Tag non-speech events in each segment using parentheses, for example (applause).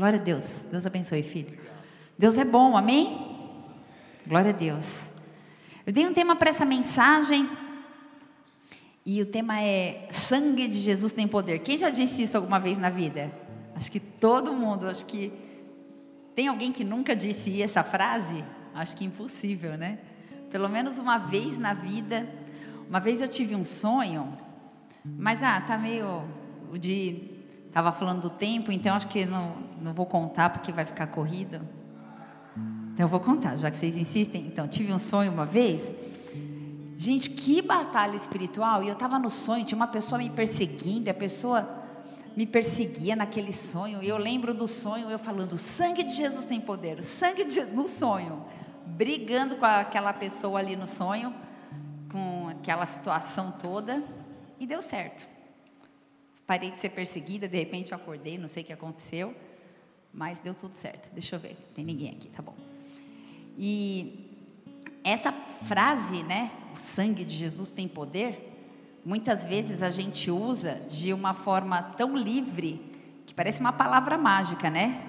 Glória a Deus. Deus abençoe, filho. Deus é bom, amém? Glória a Deus. Eu dei um tema para essa mensagem. E o tema é Sangue de Jesus tem poder. Quem já disse isso alguma vez na vida? Acho que todo mundo, acho que tem alguém que nunca disse essa frase? Acho que impossível, né? Pelo menos uma vez na vida. Uma vez eu tive um sonho, mas ah, tá meio de estava falando do tempo, então acho que não, não vou contar porque vai ficar corrido. Então eu vou contar, já que vocês insistem. Então, tive um sonho uma vez. Gente, que batalha espiritual! E eu estava no sonho, tinha uma pessoa me perseguindo, e a pessoa me perseguia naquele sonho. E eu lembro do sonho, eu falando: o sangue de Jesus tem poder, o sangue de Jesus, no sonho, brigando com aquela pessoa ali no sonho, com aquela situação toda, e deu certo. Parei de ser perseguida, de repente eu acordei, não sei o que aconteceu, mas deu tudo certo. Deixa eu ver, tem ninguém aqui, tá bom. E essa frase, né, o sangue de Jesus tem poder, muitas vezes a gente usa de uma forma tão livre que parece uma palavra mágica, né?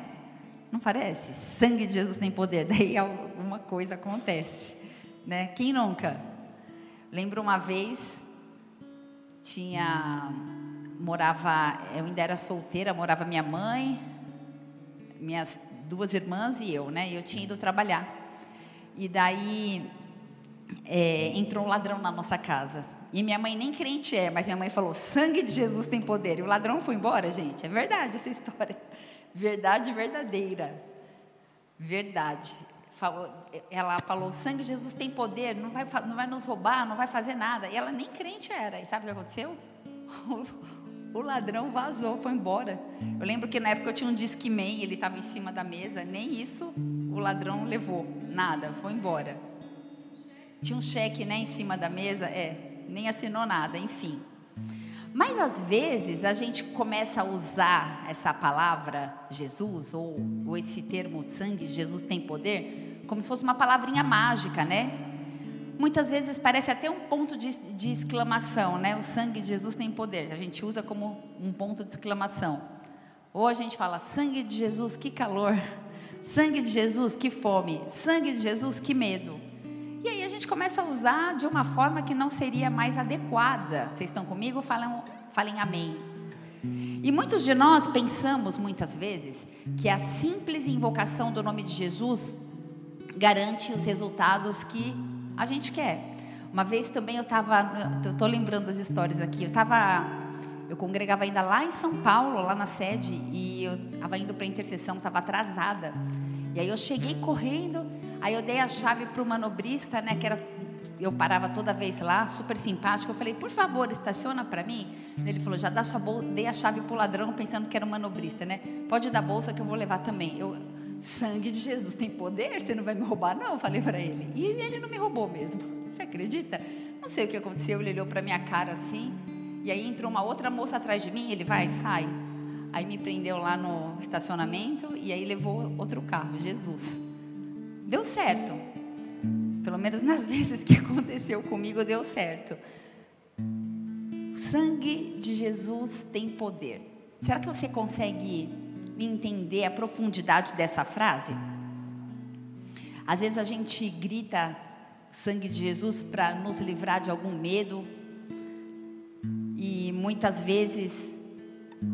Não parece? Sangue de Jesus tem poder, (laughs) daí alguma coisa acontece, né? Quem nunca? Lembro uma vez tinha morava, eu ainda era solteira, morava minha mãe, minhas duas irmãs e eu, né? Eu tinha ido trabalhar. E daí é, entrou um ladrão na nossa casa. E minha mãe nem crente é, mas minha mãe falou: sangue de Jesus tem poder. E o ladrão foi embora, gente. É verdade essa (laughs) história. Verdade verdadeira. Verdade. Falou, ela falou: sangue de Jesus tem poder, não vai, não vai nos roubar, não vai fazer nada. E ela nem crente era. E sabe o que aconteceu? (laughs) O ladrão vazou, foi embora. Eu lembro que na época eu tinha um disque ele estava em cima da mesa, nem isso o ladrão levou, nada, foi embora. Tinha um cheque né, em cima da mesa, é, nem assinou nada, enfim. Mas às vezes a gente começa a usar essa palavra Jesus, ou, ou esse termo sangue, Jesus tem poder, como se fosse uma palavrinha mágica, né? Muitas vezes parece até um ponto de, de, exclamação, né? O sangue de Jesus tem poder. A gente usa como um ponto de exclamação. Ou a gente fala: sangue de Jesus, que calor. Sangue de Jesus, que fome. Sangue de Jesus, que medo. E aí a gente começa a usar de uma forma que não seria mais adequada. Vocês estão comigo? Falam, falem amém. E muitos de nós pensamos muitas vezes que a simples invocação do nome de Jesus garante os resultados que a gente quer. Uma vez também eu estava, eu estou lembrando as histórias aqui, eu estava, eu congregava ainda lá em São Paulo, lá na sede, e eu estava indo para a intercessão, estava atrasada. E aí eu cheguei correndo, aí eu dei a chave para o manobrista, né, que era, eu parava toda vez lá, super simpático. Eu falei, por favor, estaciona para mim. Ele falou, já dá sua bolsa, dei a chave para o ladrão, pensando que era um manobrista, né? Pode dar bolsa que eu vou levar também. Eu, sangue de Jesus tem poder, você não vai me roubar, não, falei para ele. E ele não me roubou mesmo. Você acredita? Não sei o que aconteceu, ele olhou para minha cara assim, e aí entrou uma outra moça atrás de mim, ele vai, sai. Aí me prendeu lá no estacionamento e aí levou outro carro, Jesus. Deu certo. Pelo menos nas (laughs) vezes que aconteceu comigo, deu certo. O sangue de Jesus tem poder. Será que você consegue entender a profundidade dessa frase? Às vezes a gente grita sangue de Jesus para nos livrar de algum medo, e muitas vezes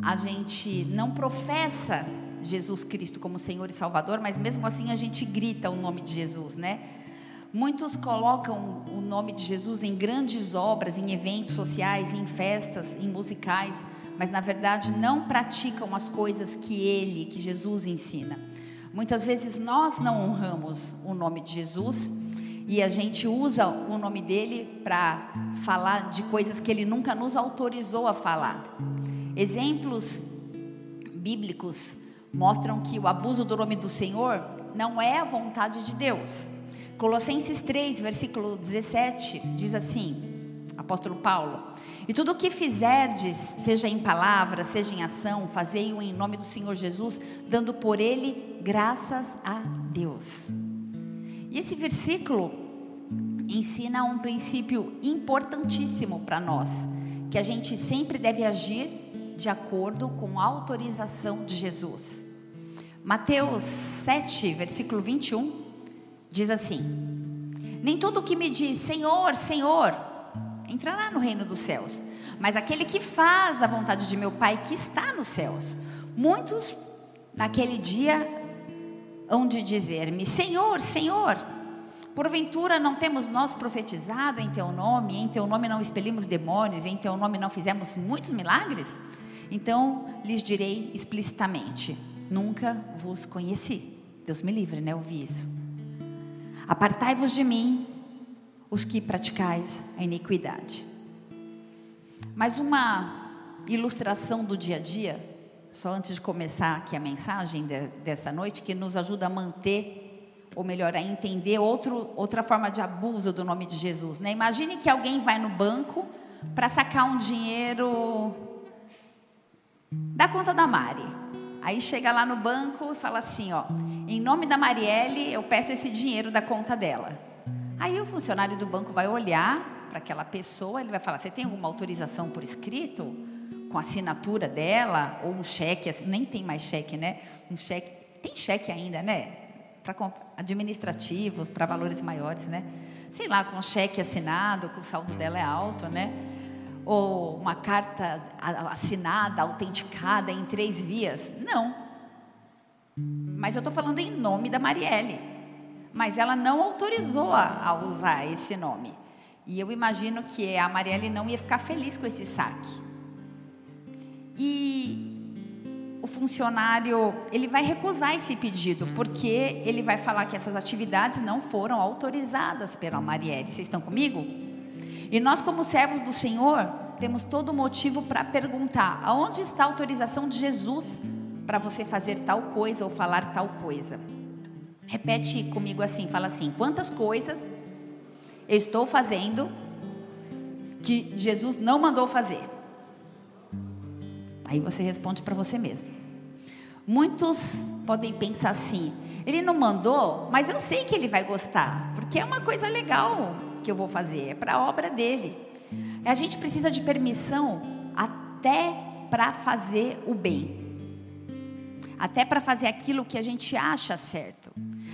a gente não professa Jesus Cristo como Senhor e Salvador, mas mesmo assim a gente grita o nome de Jesus, né? Muitos colocam o nome de Jesus em grandes obras, em eventos sociais, em festas, em musicais, mas na verdade não praticam as coisas que ele, que Jesus ensina. Muitas vezes nós não honramos o nome de Jesus e a gente usa o nome dele para falar de coisas que ele nunca nos autorizou a falar. Exemplos bíblicos mostram que o abuso do nome do Senhor não é a vontade de Deus. Colossenses 3, versículo 17, diz assim: apóstolo Paulo. E tudo o que fizerdes, seja em palavra, seja em ação, fazei-o em nome do Senhor Jesus, dando por ele graças a Deus. E esse versículo ensina um princípio importantíssimo para nós, que a gente sempre deve agir de acordo com a autorização de Jesus. Mateus 7, versículo 21, diz assim: Nem todo o que me diz Senhor, Senhor, entrará no reino dos céus, mas aquele que faz a vontade de meu Pai que está nos céus. Muitos naquele dia hão de dizer-me: Senhor, Senhor, porventura não temos nós profetizado em teu nome, em teu nome não expelimos demônios, em teu nome não fizemos muitos milagres? Então lhes direi explicitamente: Nunca vos conheci. Deus me livre, né? Ouvir isso. Apartai-vos de mim, os que praticais a iniquidade. Mais uma ilustração do dia a dia, só antes de começar aqui a mensagem de, dessa noite, que nos ajuda a manter, ou melhor, a entender outro, outra forma de abuso do nome de Jesus. Né? Imagine que alguém vai no banco para sacar um dinheiro da conta da Mari. Aí chega lá no banco e fala assim, ó, em nome da Marielle, eu peço esse dinheiro da conta dela. Aí o funcionário do banco vai olhar para aquela pessoa, ele vai falar: "Você tem alguma autorização por escrito com assinatura dela ou um cheque, nem tem mais cheque, né? Um cheque, tem cheque ainda, né? Para administrativo, para valores maiores, né? Sei lá, com cheque assinado, que o saldo dela é alto, né? ou uma carta assinada, autenticada em três vias. Não. Mas eu estou falando em nome da Marielle. Mas ela não autorizou a, a, usar esse nome. E eu imagino que a Marielle não ia ficar feliz com esse saque. E o funcionário, ele vai recusar esse pedido, porque ele vai falar que essas atividades não foram autorizadas pela Marielle. Vocês estão comigo? E nós, como servos do Senhor, temos todo motivo para perguntar: aonde está a autorização de Jesus para você fazer tal coisa ou falar tal coisa? Repete comigo assim: fala assim, quantas coisas eu estou fazendo que Jesus não mandou fazer? Aí você responde para você mesmo. Muitos podem pensar assim: ele não mandou, mas eu sei que ele vai gostar, porque é uma coisa legal que eu vou fazer, é para a obra dele. A gente precisa de permissão até para fazer o bem. Até para fazer aquilo que a gente acha certo.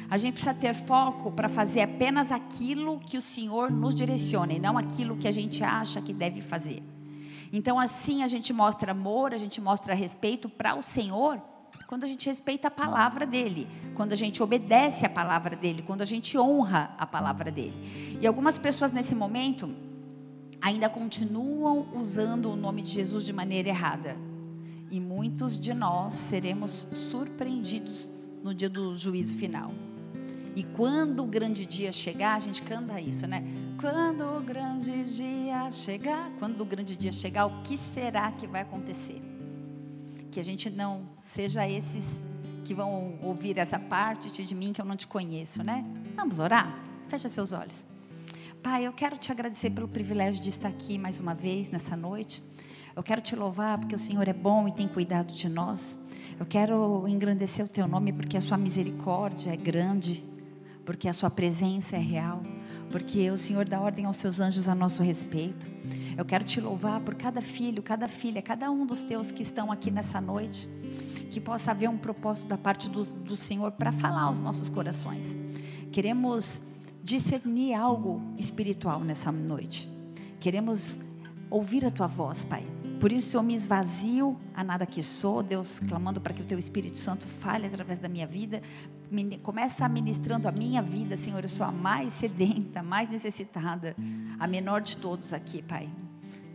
A gente precisa ter foco para fazer apenas aquilo que o Senhor nos direciona e não aquilo que a gente acha que deve fazer. Então, assim a gente mostra amor, a gente mostra respeito para o Senhor quando a gente respeita a palavra dele, quando a gente obedece a palavra dele, quando a gente honra a palavra dele. E algumas pessoas nesse momento ainda continuam usando o nome de Jesus de maneira errada. E muitos de nós seremos surpreendidos no dia do juízo final. E quando o grande dia chegar, a gente canta isso, né? Quando o grande dia chegar, quando o grande dia chegar, o que será que vai acontecer? que a gente não seja esses que vão ouvir essa parte de mim que eu não te conheço, né? Vamos orar? Fecha seus olhos. Pai, eu quero te agradecer pelo privilégio de estar aqui mais uma vez nessa noite. Eu quero te louvar porque o Senhor é bom e tem cuidado de nós. Eu quero engrandecer o teu nome porque a sua misericórdia é grande, porque a sua presença é real porque o Senhor dá ordem aos seus anjos a nosso respeito. Eu quero te louvar por cada filho, cada filha, cada um dos teus que estão aqui nessa noite. Que possa haver um propósito da parte do, do Senhor para falar aos nossos corações. Queremos discernir algo espiritual nessa noite. Queremos ouvir a tua voz, Pai. Por isso eu me esvazio a nada que sou, Deus, clamando para que o teu Espírito Santo fale através da minha vida. Começa ministrando a minha vida, Senhor. Eu sou a mais sedenta, mais necessitada, a menor de todos aqui, Pai.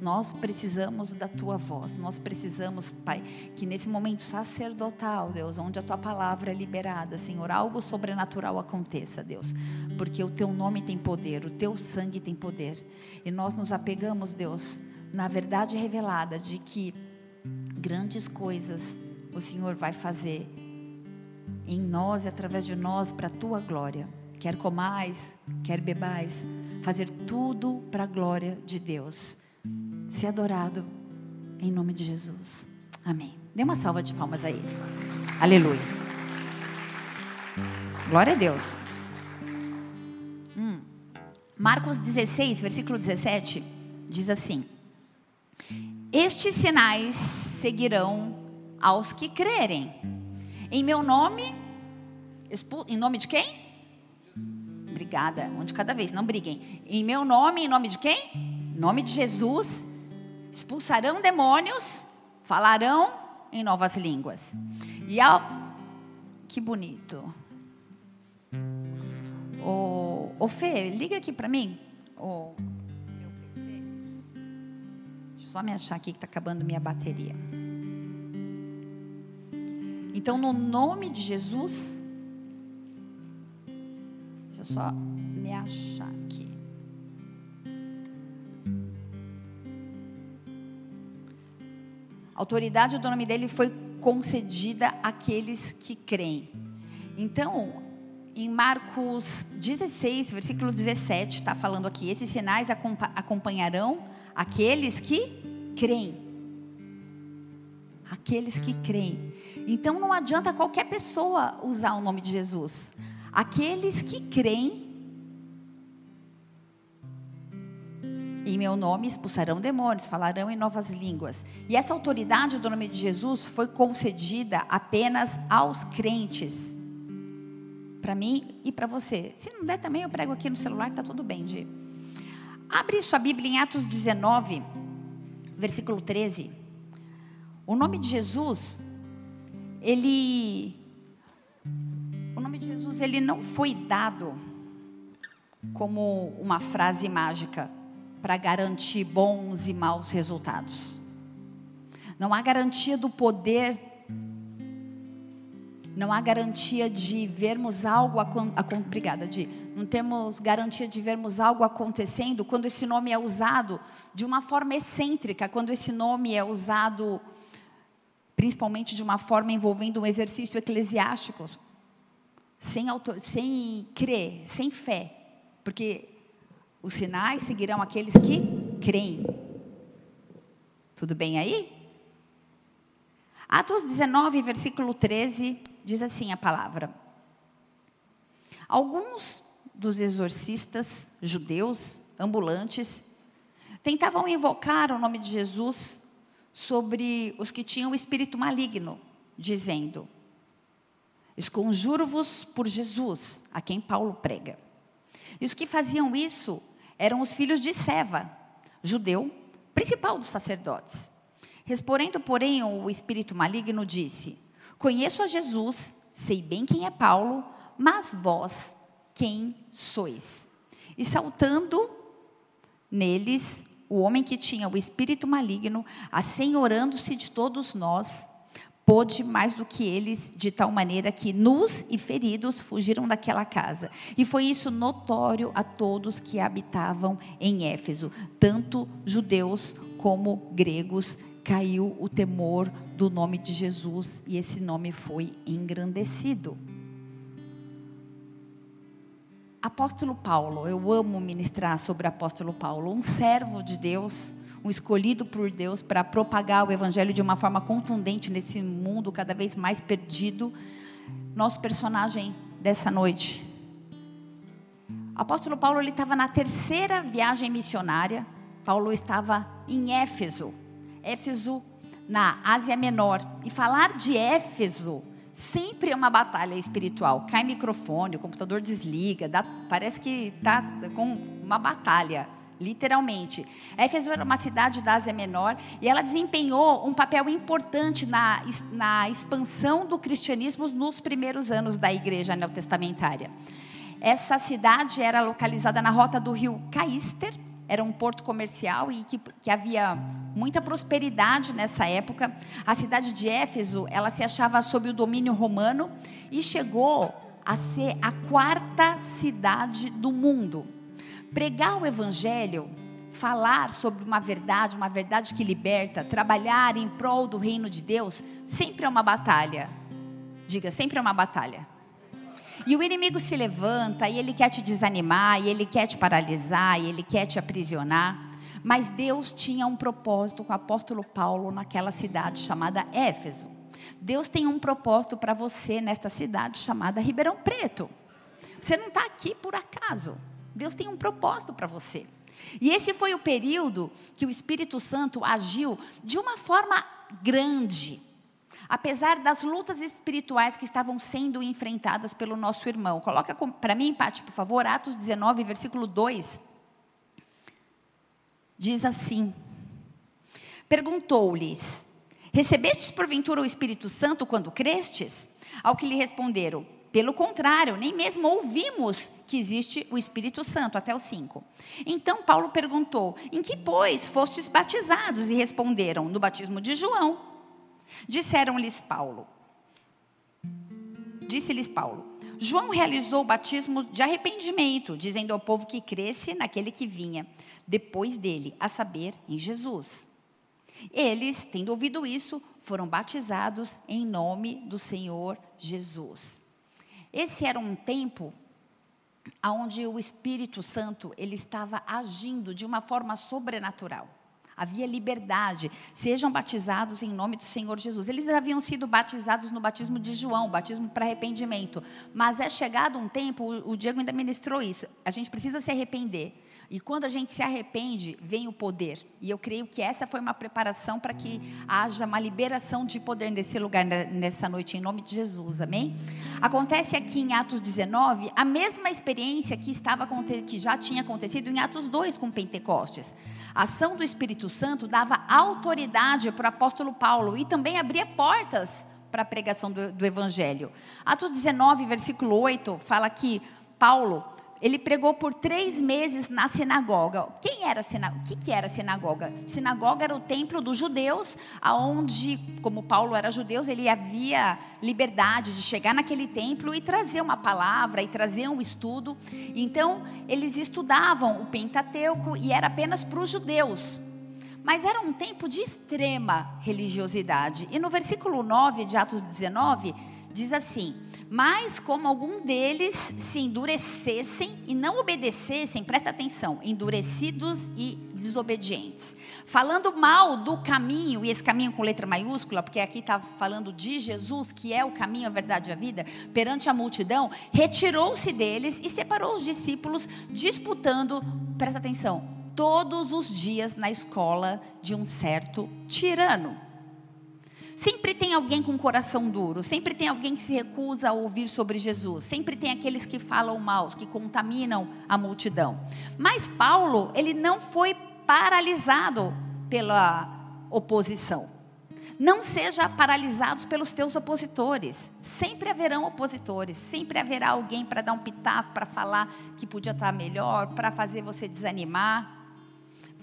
Nós precisamos da tua voz. Nós precisamos, Pai, que nesse momento sacerdotal, Deus, onde a tua palavra é liberada, Senhor, algo sobrenatural aconteça, Deus, porque o teu nome tem poder, o teu sangue tem poder. E nós nos apegamos, Deus, na verdade revelada de que grandes coisas o Senhor vai fazer em nós e através de nós para a tua glória. Quer comais, quer bebais, fazer tudo para a glória de Deus. Ser adorado em nome de Jesus. Amém. Dê uma salva de palmas a Ele. Aleluia. Glória a Deus. Hum. Marcos 16, versículo 17, diz assim. Estes sinais seguirão aos que crerem. Em meu nome, em nome de quem? Obrigada, um de cada vez, não briguem. Em meu nome, em nome de quem? Em nome de Jesus, expulsarão demônios, falarão em novas línguas. E ao... que bonito. Ô, ô Fê, liga aqui para mim. Ô, só me achar aqui que está acabando minha bateria. Então, no nome de Jesus, deixa eu só me achar aqui. A autoridade do nome dele foi concedida àqueles que creem. Então, em Marcos 16, versículo 17, está falando aqui: esses sinais acompanharão aqueles que creem. Aqueles que creem. Então não adianta qualquer pessoa usar o nome de Jesus. Aqueles que creem em meu nome expulsarão demônios, falarão em novas línguas. E essa autoridade do nome de Jesus foi concedida apenas aos crentes. Para mim e para você. Se não der também, eu prego aqui no celular, está tudo bem. Abre sua Bíblia em Atos 19, versículo 13. O nome de Jesus ele o nome de Jesus ele não foi dado como uma frase mágica para garantir bons e maus resultados. Não há garantia do poder não há garantia de vermos algo obrigada de não temos garantia de vermos algo acontecendo quando esse nome é usado de uma forma excêntrica, quando esse nome é usado principalmente de uma forma envolvendo um exercício eclesiástico, sem, autor, sem crer, sem fé, porque os sinais seguirão aqueles que creem. Tudo bem aí? Atos 19, versículo 13, diz assim a palavra: Alguns dos exorcistas judeus ambulantes tentavam invocar o nome de Jesus sobre os que tinham o espírito maligno, dizendo: Esconjuro-vos por Jesus, a quem Paulo prega. E os que faziam isso eram os filhos de Seva, judeu, principal dos sacerdotes. Respondendo, porém, o espírito maligno disse: Conheço a Jesus, sei bem quem é Paulo, mas vós quem sois? E saltando neles, o homem que tinha o espírito maligno, assenhorando-se de todos nós, pôde mais do que eles, de tal maneira que nus e feridos fugiram daquela casa. E foi isso notório a todos que habitavam em Éfeso, tanto judeus como gregos. Caiu o temor do nome de Jesus e esse nome foi engrandecido. Apóstolo Paulo, eu amo ministrar sobre apóstolo Paulo, um servo de Deus, um escolhido por Deus para propagar o evangelho de uma forma contundente nesse mundo cada vez mais perdido. Nosso personagem dessa noite. Apóstolo Paulo ele estava na terceira viagem missionária. Paulo estava em Éfeso, Éfeso na Ásia Menor. E falar de Éfeso Sempre é uma batalha espiritual. Cai microfone, o computador desliga, dá, parece que está com uma batalha, literalmente. Éfeso era uma cidade da Ásia Menor e ela desempenhou um papel importante na, na expansão do cristianismo nos primeiros anos da igreja neotestamentária. Essa cidade era localizada na rota do rio Caister, era um porto comercial e que, que, havia muita prosperidade nessa época. A cidade de Éfeso, ela se achava sob o domínio romano e chegou a ser a quarta cidade do mundo. Pregar o evangelho, falar sobre uma verdade, uma verdade que liberta, trabalhar em prol do reino de Deus, sempre é uma batalha. Diga, sempre é uma batalha. E o inimigo se levanta e ele quer te desanimar, e ele quer te paralisar, e ele quer te aprisionar. Mas Deus tinha um propósito com o apóstolo Paulo naquela cidade chamada Éfeso. Deus tem um propósito para você nesta cidade chamada Ribeirão Preto. Você não está aqui por acaso. Deus tem um propósito para você. E esse foi o período que o Espírito Santo agiu de uma forma grande apesar das lutas espirituais que estavam sendo enfrentadas pelo nosso irmão. Coloca para mim, Pati, por favor, Atos 19, versículo 2. Diz assim: Perguntou-lhes: Recebestes porventura o Espírito Santo quando crestes? Ao que lhe responderam: Pelo contrário, nem mesmo ouvimos que existe o Espírito Santo, até o 5. Então Paulo perguntou: Em que, pois, fostes batizados? E responderam: No batismo de João. Disseram-lhes Paulo. Disse-lhes Paulo: João realizou o batismo de arrependimento, dizendo ao povo que cresce naquele que vinha depois dele, a saber, em Jesus. Eles, tendo ouvido isso, foram batizados em nome do Senhor Jesus. Esse era um tempo onde o Espírito Santo ele estava agindo de uma forma sobrenatural havia liberdade. Sejam batizados em nome do Senhor Jesus. Eles haviam sido batizados no batismo de João, batismo para arrependimento. Mas é chegado um tempo, o Diego ainda ministrou isso, a gente precisa se arrepender. E quando a gente se arrepende, vem o poder. E eu creio que essa foi uma preparação para que haja uma liberação de poder nesse lugar nessa noite, em nome de Jesus, amém? Acontece aqui em Atos 19 a mesma experiência que, estava, que já tinha acontecido em Atos 2 com Pentecostes. A ação do Espírito Santo dava autoridade para o apóstolo Paulo e também abria portas para a pregação do, do Evangelho. Atos 19, versículo 8, fala que Paulo ele pregou por três meses na sinagoga. Quem era sinagoga? O que, que era sinagoga? Sinagoga era o templo dos judeus, aonde, como Paulo era judeu, ele havia liberdade de chegar naquele templo e trazer uma palavra e trazer um estudo. Então, eles estudavam o Pentateuco e era apenas para os judeus. Mas era um tempo de extrema religiosidade. E no versículo 9 de Atos 19, diz assim: mas como algum deles se endurecessem e não obedecessem, presta atenção, endurecidos e desobedientes, falando mal do caminho, e esse caminho com letra maiúscula, porque aqui está falando de Jesus, que é o caminho, a verdade e a vida, perante a multidão, retirou-se deles e separou os discípulos, disputando, presta atenção, todos os dias na escola de um certo tirano. Sempre tem alguém com coração duro, sempre tem alguém que se recusa a ouvir sobre Jesus, sempre tem aqueles que falam mal, que contaminam a multidão. Mas Paulo, ele não foi paralisado pela oposição. Não seja paralisados pelos teus opositores. Sempre haverão opositores, sempre haverá alguém para dar um pitaco, para falar que podia estar melhor, para fazer você desanimar.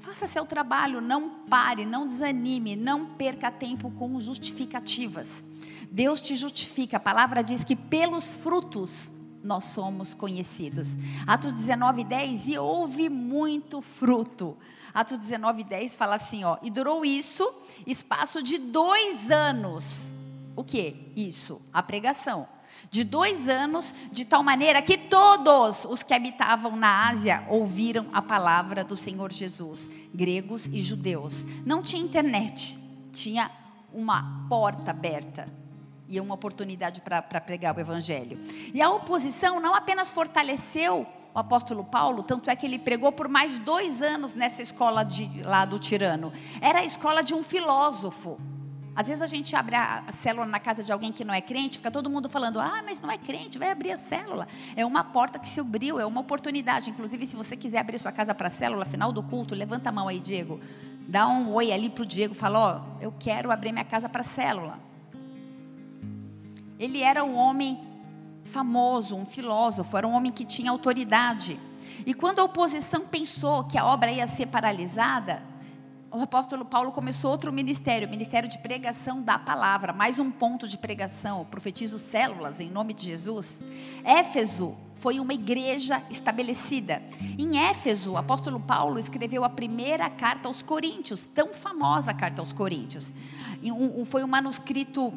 Faça seu trabalho, não pare, não desanime, não perca tempo com justificativas. Deus te justifica. A palavra diz que pelos frutos nós somos conhecidos. Atos 19, 10, e houve muito fruto. Atos 19, 10 fala assim, ó, e durou isso, espaço de dois anos. O que? Isso, a pregação de dois anos, de tal maneira que todos os que habitavam na Ásia ouviram a palavra do Senhor Jesus, gregos e judeus. Não tinha internet, tinha uma porta aberta e uma oportunidade para pregar o Evangelho. E a oposição não apenas fortaleceu o apóstolo Paulo, tanto é que ele pregou por mais dois anos nessa escola de, lá do tirano. Era a escola de um filósofo. Às vezes a gente abre a célula na casa de alguém que não é crente, fica todo mundo falando: ah, mas não é crente, vai abrir a célula. É uma porta que se abriu, é uma oportunidade. Inclusive, se você quiser abrir sua casa para a célula, final do culto, levanta a mão aí, Diego. Dá um oi ali para o Diego, fala: ó, oh, eu quero abrir minha casa para a célula. Ele era um homem famoso, um filósofo, era um homem que tinha autoridade. E quando a oposição pensou que a obra ia ser paralisada, o apóstolo Paulo começou outro ministério, o ministério de pregação da palavra, mais um ponto de pregação, profetizo células em nome de Jesus. Éfeso foi uma igreja estabelecida. Em Éfeso, o apóstolo Paulo escreveu a primeira carta aos Coríntios, tão famosa carta aos Coríntios. foi um manuscrito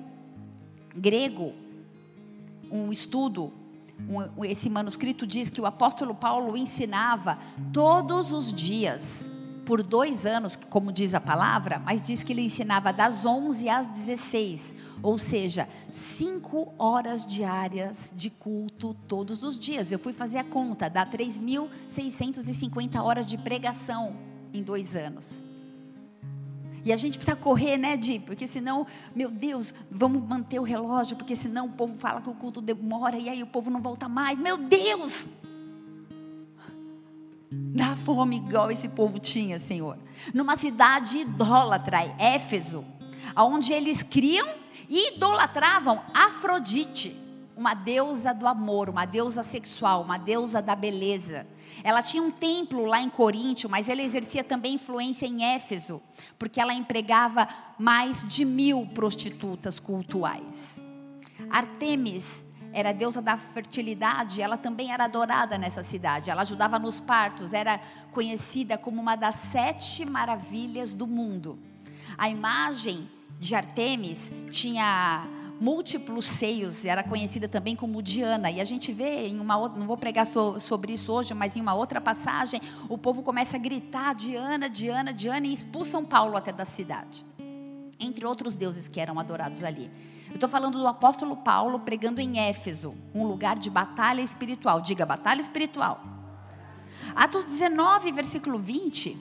grego, um estudo esse manuscrito diz que o apóstolo Paulo ensinava todos os dias por dois anos, como diz a palavra, mas diz que ele ensinava das 11 às 16, ou seja, cinco horas diárias de culto todos os dias. Eu fui fazer a conta, dá 3.650 horas de pregação em dois anos. E a gente precisa correr, né, Di? Porque senão, meu Deus, vamos manter o relógio, porque senão o povo fala que o culto demora e aí o povo não volta mais. Meu Deus! Fome igual esse povo tinha, Senhor. Numa cidade idólatra, Éfeso, onde eles criam e idolatravam Afrodite, uma deusa do amor, uma deusa sexual, uma deusa da beleza. Ela tinha um templo lá em Coríntio, mas ela exercia também influência em Éfeso, porque ela empregava mais de mil prostitutas cultuais. Artemis era deusa da fertilidade, ela também era adorada nessa cidade. Ela ajudava nos partos, era conhecida como uma das sete maravilhas do mundo. A imagem de Artemis tinha múltiplos seios, era conhecida também como Diana. E a gente vê em uma outra, não vou pregar so, sobre isso hoje, mas em uma outra passagem, o povo começa a gritar Diana, Diana, Diana e expulsam Paulo até da cidade. Entre outros deuses que eram adorados ali. Eu estou falando do apóstolo Paulo pregando em Éfeso, um lugar de batalha espiritual. Diga, batalha espiritual. Atos 19, versículo 20.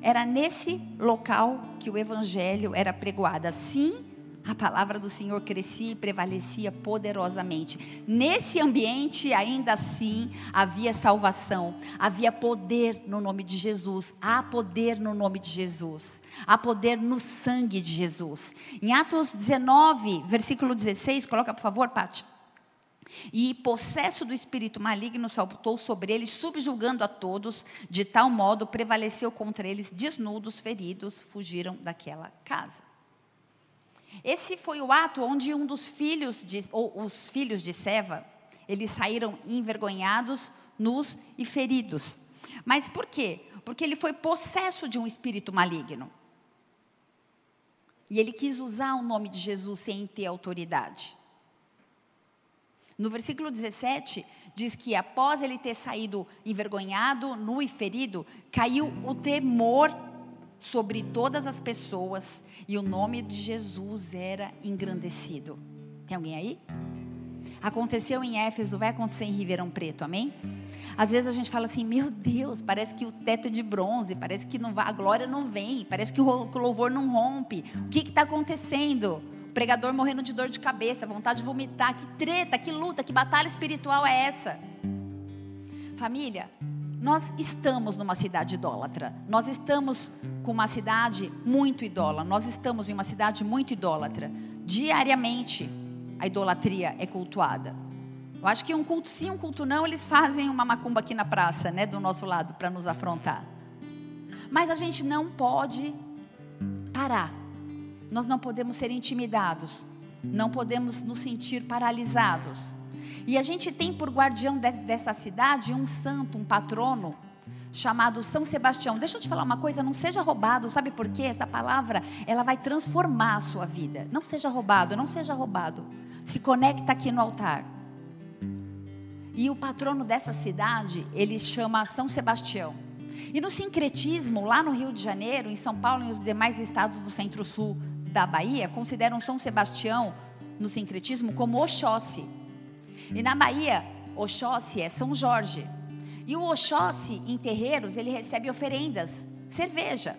Era nesse local que o evangelho era pregoado. Assim, a palavra do Senhor crescia e prevalecia poderosamente. Nesse ambiente, ainda assim, havia salvação, havia poder no nome de Jesus. Há poder no nome de Jesus. Há poder no sangue de Jesus. Em Atos 19, versículo 16, coloca por favor, Pati. E possesso do espírito maligno saltou sobre eles, subjugando a todos, de tal modo prevaleceu contra eles, desnudos, feridos, fugiram daquela casa. Esse foi o ato onde um dos filhos, de, ou os filhos de Seva, eles saíram envergonhados, nus e feridos. Mas por quê? Porque ele foi possesso de um espírito maligno. E ele quis usar o nome de Jesus sem ter autoridade. No versículo 17, diz que após ele ter saído envergonhado, nu e ferido, caiu o temor sobre todas as pessoas e o nome de Jesus era engrandecido. Tem alguém aí? Aconteceu em Éfeso, vai acontecer em Ribeirão Preto, amém? Às vezes a gente fala assim, meu Deus, parece que o teto é de bronze, parece que não vai, a glória não vem, parece que o louvor não rompe. O que está acontecendo? O pregador morrendo de dor de cabeça, vontade de vomitar. Que treta, que luta, que batalha espiritual é essa? Família, nós estamos numa cidade idólatra. Nós estamos com uma cidade muito idólatra. Nós estamos em uma cidade muito idólatra. Diariamente a idolatria é cultuada. Eu acho que um culto sim, um culto não, eles fazem uma macumba aqui na praça, né, do nosso lado para nos afrontar. Mas a gente não pode parar. Nós não podemos ser intimidados. Não podemos nos sentir paralisados. E a gente tem por guardião de, dessa cidade um santo, um patrono, chamado São Sebastião. Deixa eu te falar uma coisa, não seja roubado, sabe por quê? Essa palavra, ela vai transformar a sua vida. Não seja roubado, não seja roubado. Se conecta aqui no altar. E o patrono dessa cidade, ele chama São Sebastião. E no sincretismo, lá no Rio de Janeiro, em São Paulo e os demais estados do centro-sul da Bahia, consideram São Sebastião, no sincretismo, como Oxóssi. E na Bahia, Oxóssi é São Jorge. E o Oxóssi, em terreiros, ele recebe oferendas, cerveja.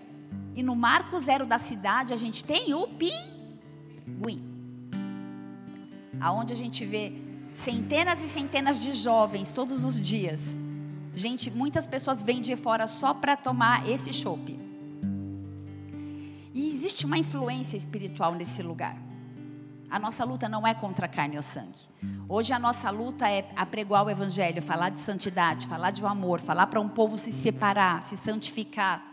E no marco zero da cidade, a gente tem o pinguim. Aonde a gente vê centenas e centenas de jovens todos os dias. Gente, muitas pessoas vêm de fora só para tomar esse chopp. E existe uma influência espiritual nesse lugar. A nossa luta não é contra a carne ou sangue. Hoje a nossa luta é apregoar o evangelho, falar de santidade, falar de um amor, falar para um povo se separar, se santificar.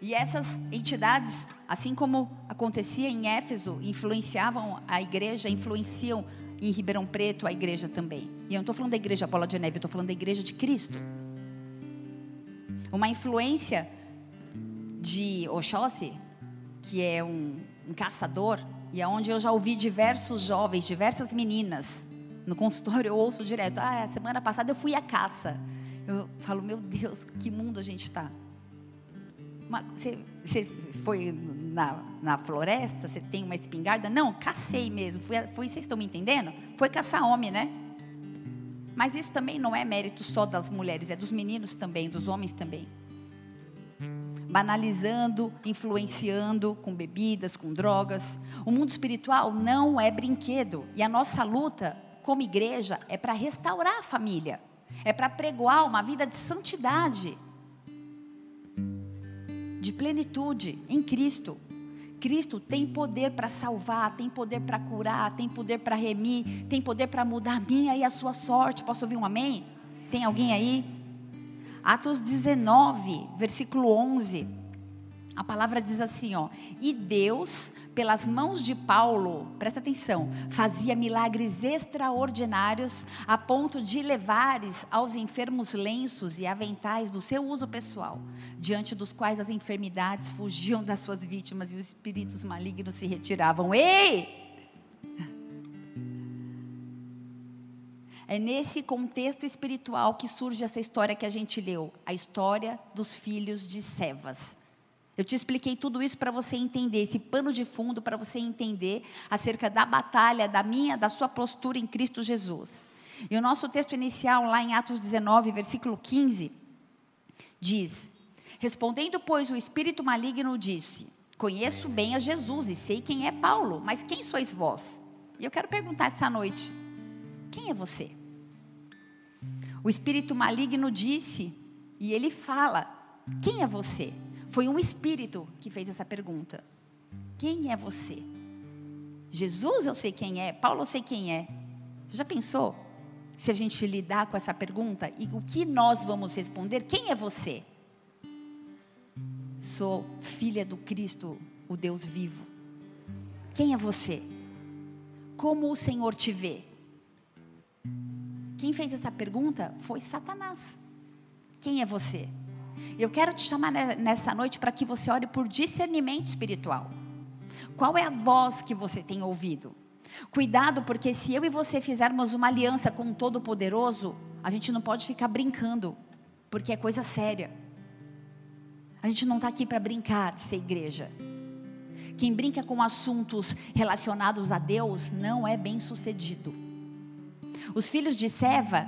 E essas entidades, assim como acontecia em Éfeso, influenciavam a igreja, influenciam em Ribeirão Preto a igreja também. E eu não estou falando da igreja Bola de Neve, eu estou falando da igreja de Cristo. Uma influência de Oxóssi, que é um, um caçador, e é onde eu já ouvi diversos jovens, diversas meninas. No consultório eu ouço direto: Ah, semana passada eu fui à caça. Eu falo: Meu Deus, que mundo a gente está. Você, você foi na, na floresta? Você tem uma espingarda? Não, cacei mesmo. Fui, vocês estão me entendendo? Foi caçar homem, né? Mas isso também não é mérito só das mulheres, é dos meninos também, dos homens também. Banalizando, influenciando com bebidas, com drogas. O mundo espiritual não é brinquedo e a nossa luta como igreja é para restaurar a família, é para pregoar uma vida de santidade, de plenitude em Cristo. Cristo tem poder para salvar, tem poder para curar, tem poder para remir, tem poder para mudar a minha e a sua sorte. Posso ouvir um amém? Tem alguém aí? Atos 19, versículo 11. A palavra diz assim, ó: "E Deus, pelas mãos de Paulo, presta atenção, fazia milagres extraordinários a ponto de levares aos enfermos lenços e aventais do seu uso pessoal, diante dos quais as enfermidades fugiam das suas vítimas e os espíritos malignos se retiravam." Ei! É nesse contexto espiritual que surge essa história que a gente leu, a história dos filhos de Sevas. Eu te expliquei tudo isso para você entender, esse pano de fundo para você entender acerca da batalha, da minha, da sua postura em Cristo Jesus. E o nosso texto inicial, lá em Atos 19, versículo 15, diz: Respondendo, pois, o espírito maligno disse: Conheço bem a Jesus e sei quem é Paulo, mas quem sois vós? E eu quero perguntar essa noite: quem é você? O espírito maligno disse, e ele fala: Quem é você? Foi um espírito que fez essa pergunta. Quem é você? Jesus eu sei quem é, Paulo eu sei quem é. Você já pensou? Se a gente lidar com essa pergunta e o que nós vamos responder? Quem é você? Sou filha do Cristo, o Deus vivo. Quem é você? Como o Senhor te vê? Quem fez essa pergunta foi Satanás. Quem é você? Eu quero te chamar nessa noite para que você ore por discernimento espiritual. Qual é a voz que você tem ouvido? Cuidado, porque se eu e você fizermos uma aliança com o Todo-Poderoso, a gente não pode ficar brincando, porque é coisa séria. A gente não está aqui para brincar de ser igreja. Quem brinca com assuntos relacionados a Deus não é bem sucedido. Os filhos de Seva,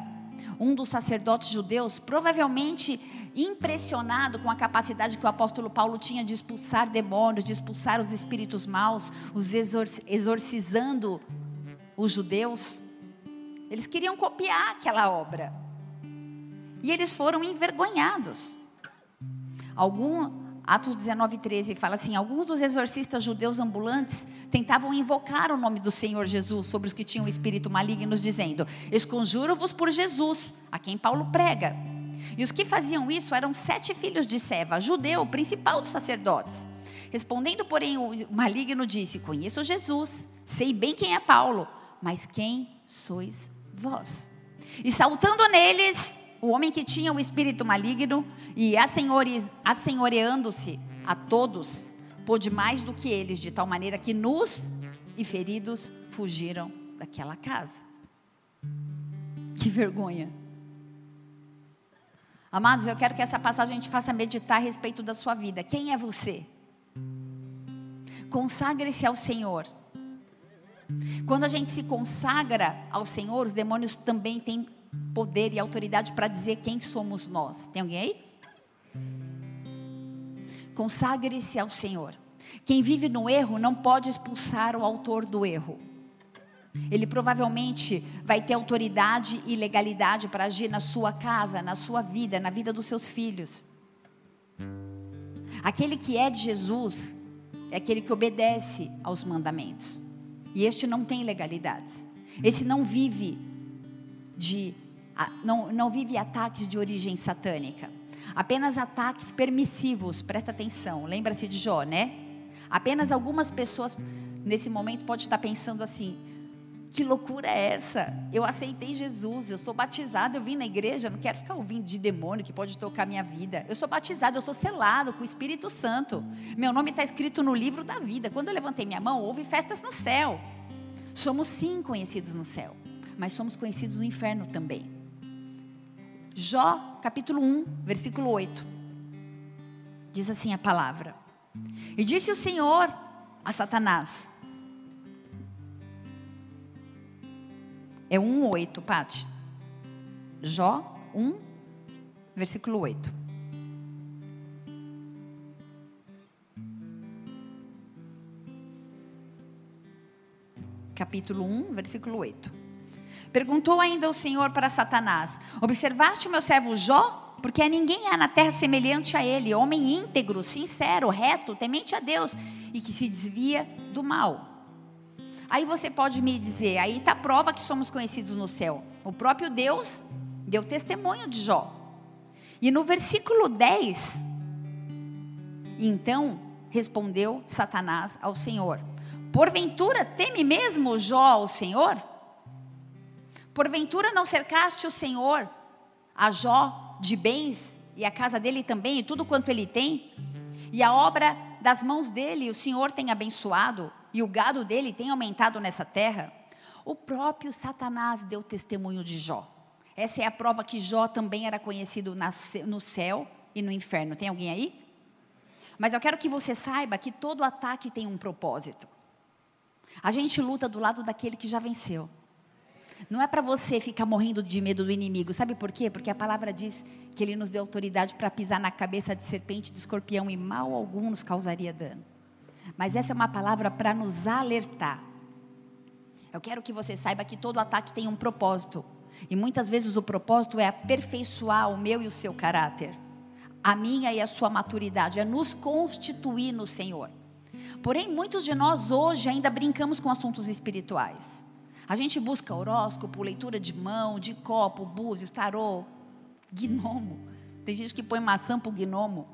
um dos sacerdotes judeus, provavelmente impressionado com a capacidade que o apóstolo Paulo tinha de expulsar demônios, de expulsar os espíritos maus, os exorcizando os judeus. Eles queriam copiar aquela obra. E eles foram envergonhados. Algum, Atos 19, 13 fala assim: alguns dos exorcistas judeus ambulantes tentavam invocar o nome do Senhor Jesus sobre os que tinham espírito maligno, dizendo: Esconjuro-vos por Jesus, a quem Paulo prega. E os que faziam isso eram sete filhos de Seva, judeu, principal dos sacerdotes. Respondendo, porém, o maligno disse: Conheço Jesus, sei bem quem é Paulo, mas quem sois vós? E saltando neles, o homem que tinha o espírito maligno e assenhoreando-se a todos, pôde mais do que eles, de tal maneira que nus e feridos fugiram daquela casa. Que vergonha. Amados, eu quero que essa passagem te faça meditar a respeito da sua vida. Quem é você? Consagre-se ao Senhor. Quando a gente se consagra ao Senhor, os demônios também têm poder e autoridade para dizer quem somos nós. Tem alguém aí? Consagre-se ao Senhor. Quem vive no erro não pode expulsar o autor do erro. Ele provavelmente vai ter autoridade e legalidade para agir na sua casa, na sua vida, na vida dos seus filhos. Aquele que é de Jesus é aquele que obedece aos mandamentos. E este não tem legalidades. Esse não vive de não, não vive ataques de origem satânica. Apenas ataques permissivos, presta atenção. Lembra-se de Jó, né? Apenas algumas pessoas nesse momento pode estar pensando assim: que loucura é essa? Eu aceitei Jesus, eu sou batizado, eu vim na igreja, não quero ficar ouvindo de demônio que pode tocar minha vida. Eu sou batizado, eu sou selado com o Espírito Santo. Meu nome está escrito no livro da vida. Quando eu levantei minha mão, houve festas no céu. Somos sim conhecidos no céu, mas somos conhecidos no inferno também. Jó, capítulo 1, versículo 8. Diz assim a palavra: E disse o Senhor a Satanás: É 1, 8, Pati. Jó 1, versículo 8. Capítulo 1, versículo 8. Perguntou ainda o Senhor para Satanás: Observaste o meu servo Jó? Porque a ninguém há na terra semelhante a ele, homem íntegro, sincero, reto, temente a Deus e que se desvia do mal. Aí você pode me dizer, aí está a prova que somos conhecidos no céu. O próprio Deus deu testemunho de Jó. E no versículo 10, então respondeu Satanás ao Senhor: Porventura teme mesmo Jó o Senhor? Porventura não cercaste o Senhor a Jó de bens e a casa dele também e tudo quanto ele tem? E a obra das mãos dele o Senhor tem abençoado e o gado dele tem aumentado nessa terra? O próprio Satanás deu testemunho de Jó. Essa é a prova que Jó também era conhecido no céu e no inferno. Tem alguém aí? Mas eu quero que você saiba que todo ataque tem um propósito. A gente luta do lado daquele que já venceu. Não é para você ficar morrendo de medo do inimigo. Sabe por quê? Porque a palavra diz que ele nos deu autoridade para pisar na cabeça de serpente, de escorpião e mal algum nos causaria dano. Mas essa é uma palavra para nos alertar. Eu quero que você saiba que todo ataque tem um propósito. E muitas vezes o propósito é aperfeiçoar o meu e o seu caráter. A minha e a sua maturidade, é nos constituir no Senhor. Porém, muitos de nós hoje ainda brincamos com assuntos espirituais. A gente busca horóscopo, leitura de mão, de copo, búzios, tarô, gnomo. Tem gente que põe maçã para o gnomo.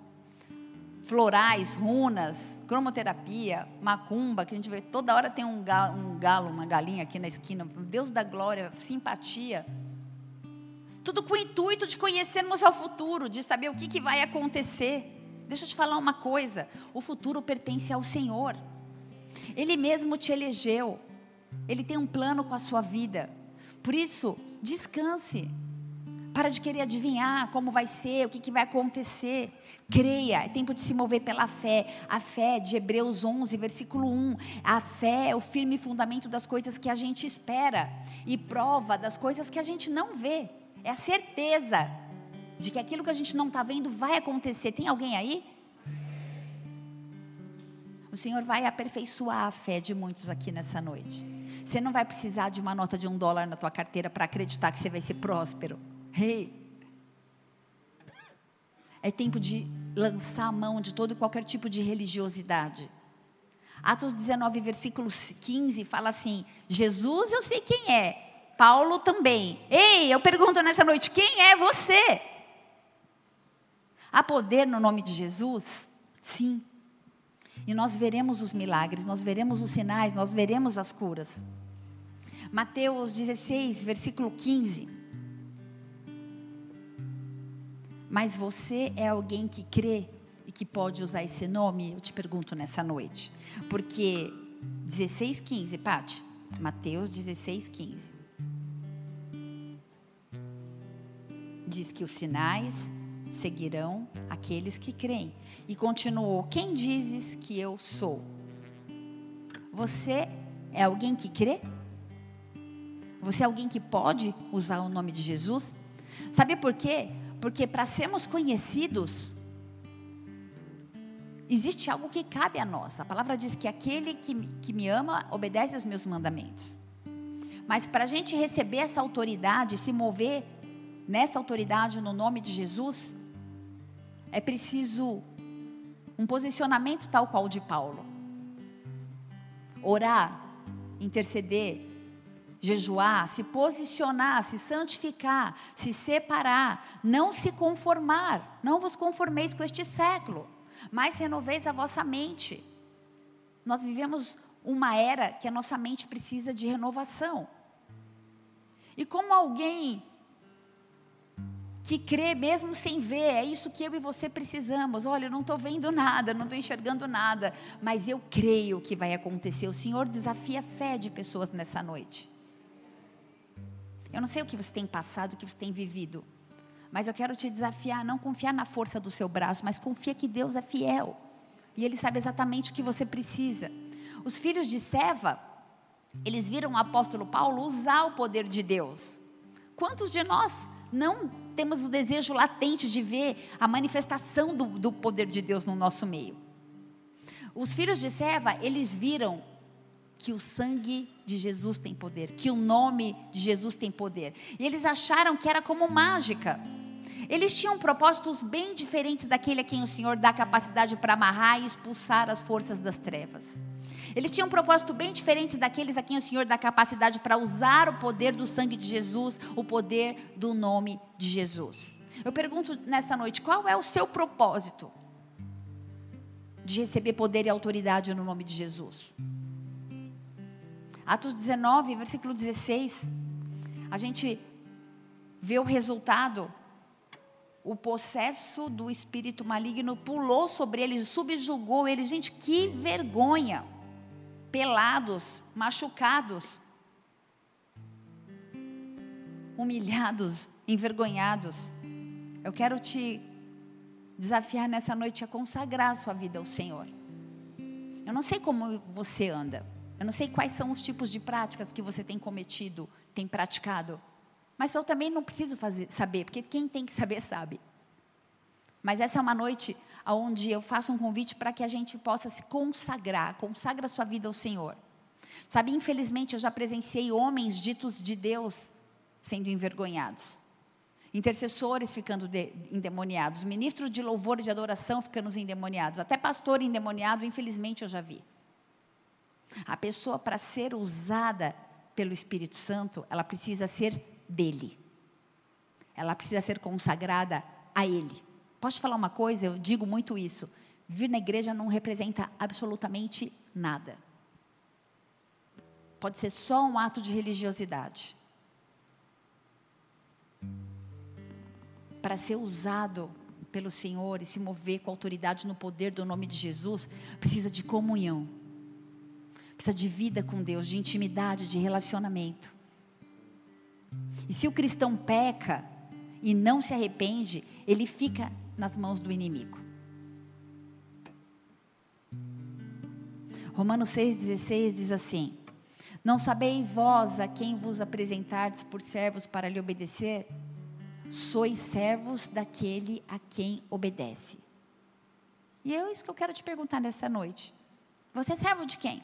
Florais, runas, cromoterapia, macumba, que a gente vê toda hora tem um galo, um galo, uma galinha aqui na esquina. Deus da glória, simpatia. Tudo com o intuito de conhecermos o futuro, de saber o que, que vai acontecer. Deixa eu te falar uma coisa: o futuro pertence ao Senhor. Ele mesmo te elegeu. Ele tem um plano com a sua vida. Por isso, descanse. Para de querer adivinhar como vai ser, o que, que vai acontecer. Creia, é tempo de se mover pela fé. A fé de Hebreus 11, versículo 1. A fé é o firme fundamento das coisas que a gente espera e prova das coisas que a gente não vê. É a certeza de que aquilo que a gente não está vendo vai acontecer. Tem alguém aí? O Senhor vai aperfeiçoar a fé de muitos aqui nessa noite. Você não vai precisar de uma nota de um dólar na tua carteira para acreditar que você vai ser próspero. Hey. É tempo de lançar a mão de todo e qualquer tipo de religiosidade. Atos 19, versículo 15, fala assim: Jesus eu sei quem é, Paulo também. Ei, eu pergunto nessa noite: quem é você? Há poder no nome de Jesus? Sim. E nós veremos os milagres, nós veremos os sinais, nós veremos as curas. Mateus 16, versículo 15. Mas você é alguém que crê e que pode usar esse nome? Eu te pergunto nessa noite. Porque 16, 15, Pati. Mateus 16, 15. Diz que os sinais seguirão aqueles que creem. E continuou: Quem dizes que eu sou? Você é alguém que crê? Você é alguém que pode usar o nome de Jesus? Sabe por quê? Porque para sermos conhecidos, existe algo que cabe a nós. A palavra diz que aquele que, que me ama obedece aos meus mandamentos. Mas para a gente receber essa autoridade, se mover nessa autoridade no nome de Jesus, é preciso um posicionamento tal qual o de Paulo. Orar, interceder, jejuar, se posicionar, se santificar, se separar, não se conformar, não vos conformeis com este século, mas renoveis a vossa mente. Nós vivemos uma era que a nossa mente precisa de renovação. E como alguém que crê mesmo sem ver. É isso que eu e você precisamos. Olha, eu não estou vendo nada, não estou enxergando nada, mas eu creio que vai acontecer. O Senhor desafia a fé de pessoas nessa noite. Eu não sei o que você tem passado, o que você tem vivido, mas eu quero te desafiar a não confiar na força do seu braço, mas confia que Deus é fiel e Ele sabe exatamente o que você precisa. Os filhos de Seva, eles viram o apóstolo Paulo usar o poder de Deus. Quantos de nós não temos o desejo latente de ver a manifestação do, do poder de Deus no nosso meio. Os filhos de Seva, eles viram que o sangue de Jesus tem poder, que o nome de Jesus tem poder. E eles acharam que era como mágica. Eles tinham propósitos bem diferentes daquele a quem o Senhor dá capacidade para amarrar e expulsar as forças das trevas. Eles tinham um propósito bem diferente daqueles a quem o Senhor dá capacidade para usar o poder do sangue de Jesus, o poder do nome de Jesus. Eu pergunto nessa noite, qual é o seu propósito de receber poder e autoridade no nome de Jesus? Atos 19, versículo 16, a gente vê o resultado. O processo do espírito maligno pulou sobre eles, subjugou eles. Gente, que vergonha! Pelados, machucados, humilhados, envergonhados. Eu quero te desafiar nessa noite a consagrar a sua vida ao Senhor. Eu não sei como você anda. Eu não sei quais são os tipos de práticas que você tem cometido, tem praticado. Mas eu também não preciso fazer, saber, porque quem tem que saber sabe. Mas essa é uma noite onde eu faço um convite para que a gente possa se consagrar, consagra a sua vida ao Senhor. Sabe, infelizmente eu já presenciei homens ditos de Deus sendo envergonhados. Intercessores ficando de, endemoniados, ministros de louvor e de adoração ficando endemoniados, até pastor endemoniado, infelizmente eu já vi. A pessoa para ser usada pelo Espírito Santo, ela precisa ser dele. Ela precisa ser consagrada a ele. Posso te falar uma coisa? Eu digo muito isso. Vir na igreja não representa absolutamente nada. Pode ser só um ato de religiosidade. Para ser usado pelo Senhor e se mover com autoridade no poder do nome de Jesus, precisa de comunhão. Precisa de vida com Deus, de intimidade, de relacionamento. E se o cristão peca e não se arrepende, ele fica nas mãos do inimigo. Romanos 6,16 diz assim: Não sabeis vós a quem vos apresentardes por servos para lhe obedecer? Sois servos daquele a quem obedece. E é isso que eu quero te perguntar nessa noite. Você é servo de quem?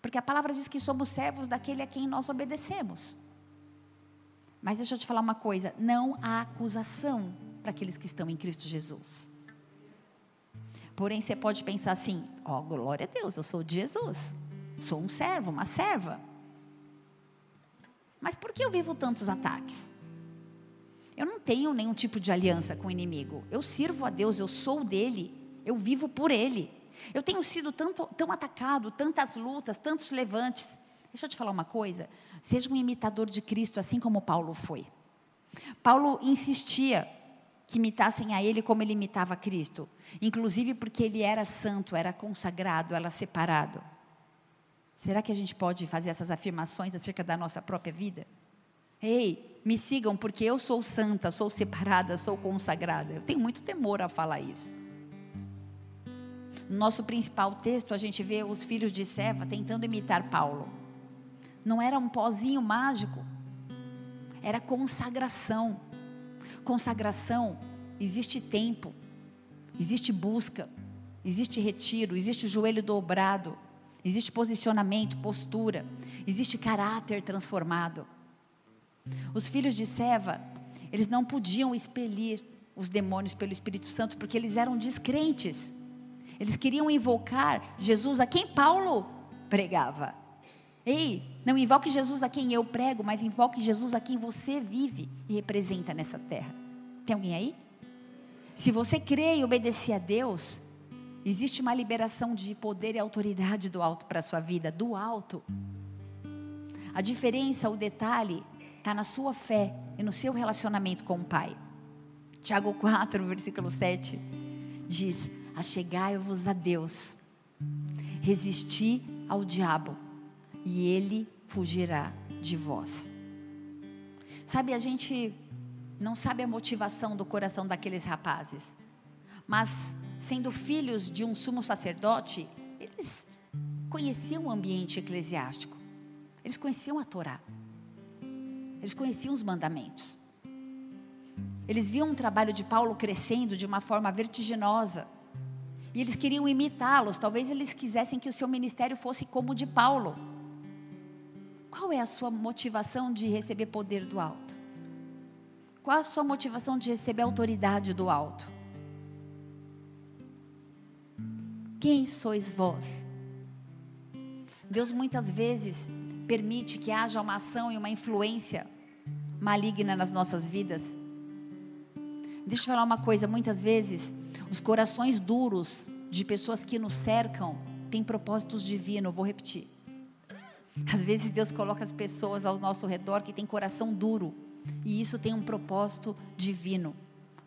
Porque a palavra diz que somos servos daquele a quem nós obedecemos. Mas deixa eu te falar uma coisa: não há acusação para aqueles que estão em Cristo Jesus. Porém, você pode pensar assim: ó, oh, glória a Deus, eu sou de Jesus, sou um servo, uma serva. Mas por que eu vivo tantos ataques? Eu não tenho nenhum tipo de aliança com o inimigo. Eu sirvo a Deus, eu sou dele, eu vivo por ele. Eu tenho sido tanto, tão atacado, tantas lutas, tantos levantes. Deixa eu te falar uma coisa. Seja um imitador de Cristo, assim como Paulo foi. Paulo insistia que imitassem a ele como ele imitava Cristo, inclusive porque ele era santo, era consagrado, era separado. Será que a gente pode fazer essas afirmações acerca da nossa própria vida? Ei, me sigam porque eu sou santa, sou separada, sou consagrada. Eu tenho muito temor a falar isso. No nosso principal texto, a gente vê os filhos de Seva tentando imitar Paulo. Não era um pozinho mágico, era consagração consagração, existe tempo, existe busca, existe retiro, existe joelho dobrado, existe posicionamento, postura, existe caráter transformado. Os filhos de Seva, eles não podiam expelir os demônios pelo Espírito Santo porque eles eram descrentes. Eles queriam invocar Jesus a quem Paulo pregava. Ei, não invoque Jesus a quem eu prego, mas invoque Jesus a quem você vive e representa nessa terra. Tem alguém aí? Se você crê e obedecer a Deus, existe uma liberação de poder e autoridade do alto para a sua vida, do alto. A diferença, o detalhe, está na sua fé e no seu relacionamento com o Pai. Tiago 4, versículo 7 diz: Achegai-vos a Deus, resisti ao diabo e ele fugirá de vós. Sabe, a gente não sabe a motivação do coração daqueles rapazes, mas sendo filhos de um sumo sacerdote, eles conheciam o ambiente eclesiástico, eles conheciam a Torá, eles conheciam os mandamentos. Eles viam o trabalho de Paulo crescendo de uma forma vertiginosa. E eles queriam imitá-los. Talvez eles quisessem que o seu ministério fosse como o de Paulo. Qual é a sua motivação de receber poder do alto? Qual a sua motivação de receber autoridade do alto? Quem sois vós? Deus muitas vezes permite que haja uma ação e uma influência maligna nas nossas vidas. Deixa eu falar uma coisa: muitas vezes, os corações duros de pessoas que nos cercam têm propósitos divinos. Vou repetir. Às vezes, Deus coloca as pessoas ao nosso redor que têm coração duro, e isso tem um propósito divino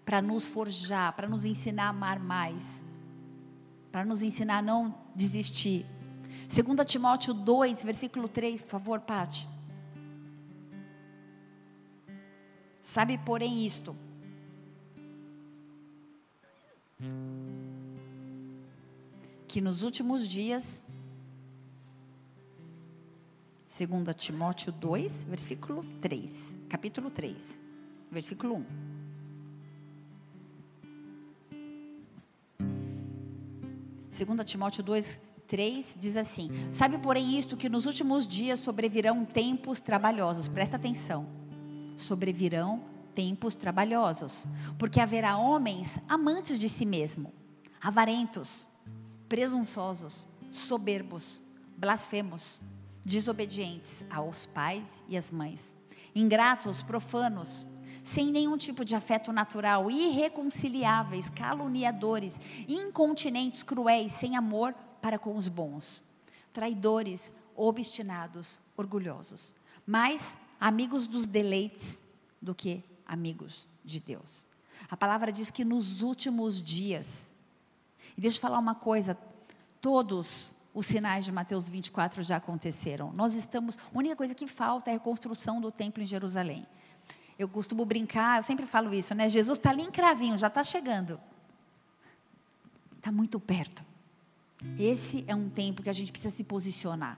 para nos forjar, para nos ensinar a amar mais para nos ensinar a não desistir. 2 Timóteo 2, versículo 3, por favor, Pati. Sabe, porém, isto. Que nos últimos dias, 2 Timóteo 2, versículo 3, capítulo 3, versículo 1. 2 Timóteo 2, 3 diz assim: Sabe, porém, isto que nos últimos dias sobrevirão tempos trabalhosos. Presta atenção. Sobrevirão tempos trabalhosos, porque haverá homens amantes de si mesmo, avarentos, presunçosos, soberbos, blasfemos, desobedientes aos pais e às mães, ingratos, profanos, sem nenhum tipo de afeto natural, irreconciliáveis, caluniadores, incontinentes, cruéis, sem amor para com os bons, traidores, obstinados, orgulhosos, mais amigos dos deleites do que amigos de Deus. A palavra diz que nos últimos dias, e deixa eu falar uma coisa, todos os sinais de Mateus 24 já aconteceram. Nós estamos, a única coisa que falta é a reconstrução do templo em Jerusalém. Eu costumo brincar, eu sempre falo isso, né? Jesus está ali em cravinho, já está chegando. Está muito perto. Esse é um tempo que a gente precisa se posicionar.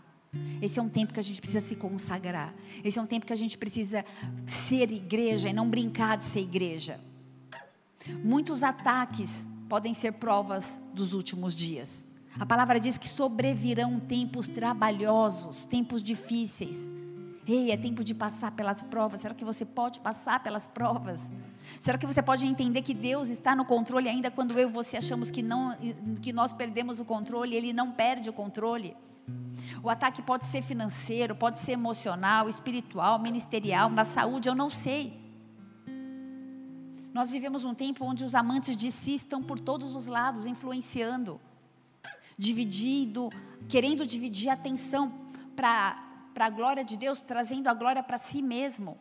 Esse é um tempo que a gente precisa se consagrar. Esse é um tempo que a gente precisa ser igreja e não brincar de ser igreja. Muitos ataques podem ser provas dos últimos dias. A palavra diz que sobrevirão tempos trabalhosos, tempos difíceis. Ei, é tempo de passar pelas provas. Será que você pode passar pelas provas? Será que você pode entender que Deus está no controle ainda quando eu e você achamos que não que nós perdemos o controle, ele não perde o controle? O ataque pode ser financeiro, pode ser emocional, espiritual, ministerial, na saúde, eu não sei. Nós vivemos um tempo onde os amantes de si estão por todos os lados, influenciando, dividindo, querendo dividir a atenção para a glória de Deus, trazendo a glória para si mesmo.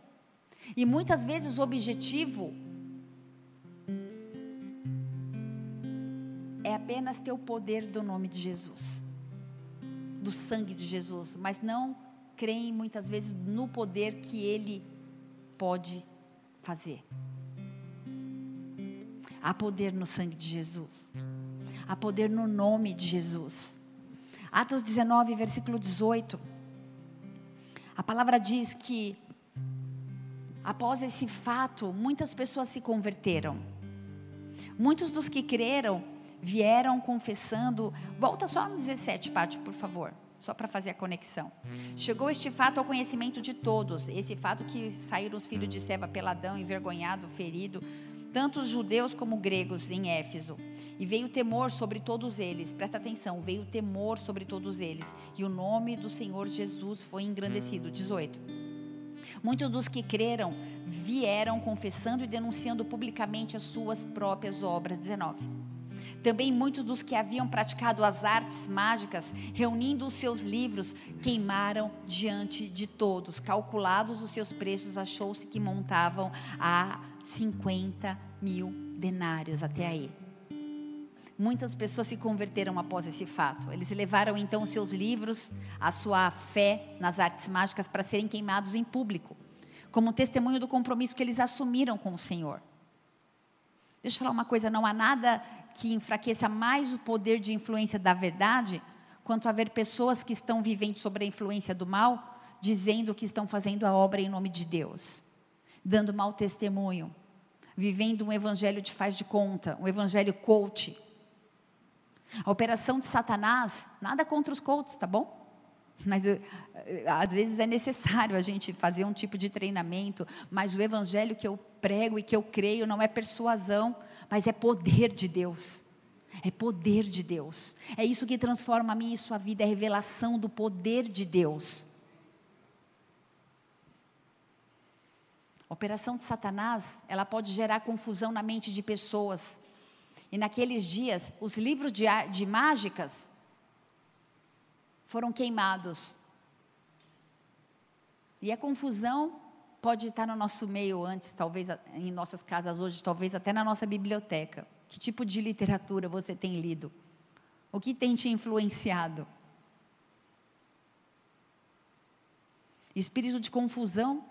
E muitas vezes o objetivo é apenas ter o poder do nome de Jesus, do sangue de Jesus, mas não creem muitas vezes no poder que Ele pode fazer. Há poder no sangue de Jesus, há poder no nome de Jesus. Atos 19, versículo 18. A palavra diz que após esse fato, muitas pessoas se converteram. Muitos dos que creram vieram confessando. Volta só no 17, Pátio, por favor, só para fazer a conexão. Chegou este fato ao conhecimento de todos. Esse fato que saíram os filhos de Seba peladão, envergonhado, ferido, tanto os judeus como gregos em Éfeso. E veio temor sobre todos eles, presta atenção, veio temor sobre todos eles, e o nome do Senhor Jesus foi engrandecido. 18. Muitos dos que creram vieram confessando e denunciando publicamente as suas próprias obras. 19. Também muitos dos que haviam praticado as artes mágicas, reunindo os seus livros, queimaram diante de todos. Calculados os seus preços, achou-se que montavam a 50 mil denários até aí. Muitas pessoas se converteram após esse fato. Eles levaram então seus livros, a sua fé nas artes mágicas para serem queimados em público, como testemunho do compromisso que eles assumiram com o Senhor. Deixa eu falar uma coisa: não há nada que enfraqueça mais o poder de influência da verdade, quanto a ver pessoas que estão vivendo sob a influência do mal, dizendo que estão fazendo a obra em nome de Deus, dando mau testemunho, vivendo um evangelho de faz de conta, um evangelho coach. A operação de Satanás, nada contra os coaches, tá bom? Mas eh, às vezes é necessário a gente fazer um tipo de treinamento, mas o evangelho que eu prego e que eu creio não é persuasão, mas é poder de Deus. É poder de Deus. É isso que transforma a minha e sua vida, é revelação do poder de Deus. A operação de Satanás, ela pode gerar confusão na mente de pessoas. E naqueles dias, os livros de, de mágicas foram queimados. E a confusão pode estar no nosso meio antes, talvez em nossas casas hoje, talvez até na nossa biblioteca. Que tipo de literatura você tem lido? O que tem te influenciado? Espírito de confusão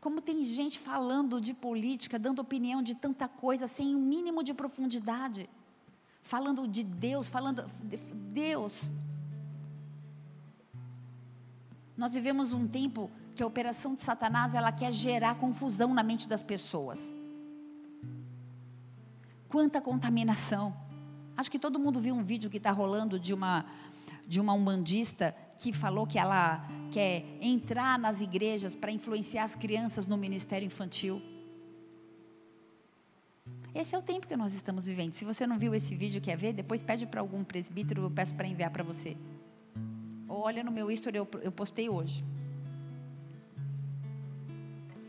como tem gente falando de política, dando opinião de tanta coisa, sem um mínimo de profundidade. Falando de Deus, falando de Deus. Nós vivemos um tempo que a operação de Satanás, ela quer gerar confusão na mente das pessoas. Quanta contaminação. Acho que todo mundo viu um vídeo que está rolando de uma de uma umbandista que falou que ela quer entrar nas igrejas para influenciar as crianças no ministério infantil. Esse é o tempo que nós estamos vivendo. Se você não viu esse vídeo, quer ver, depois pede para algum presbítero, eu peço para enviar para você. Ou olha no meu history, eu, eu postei hoje.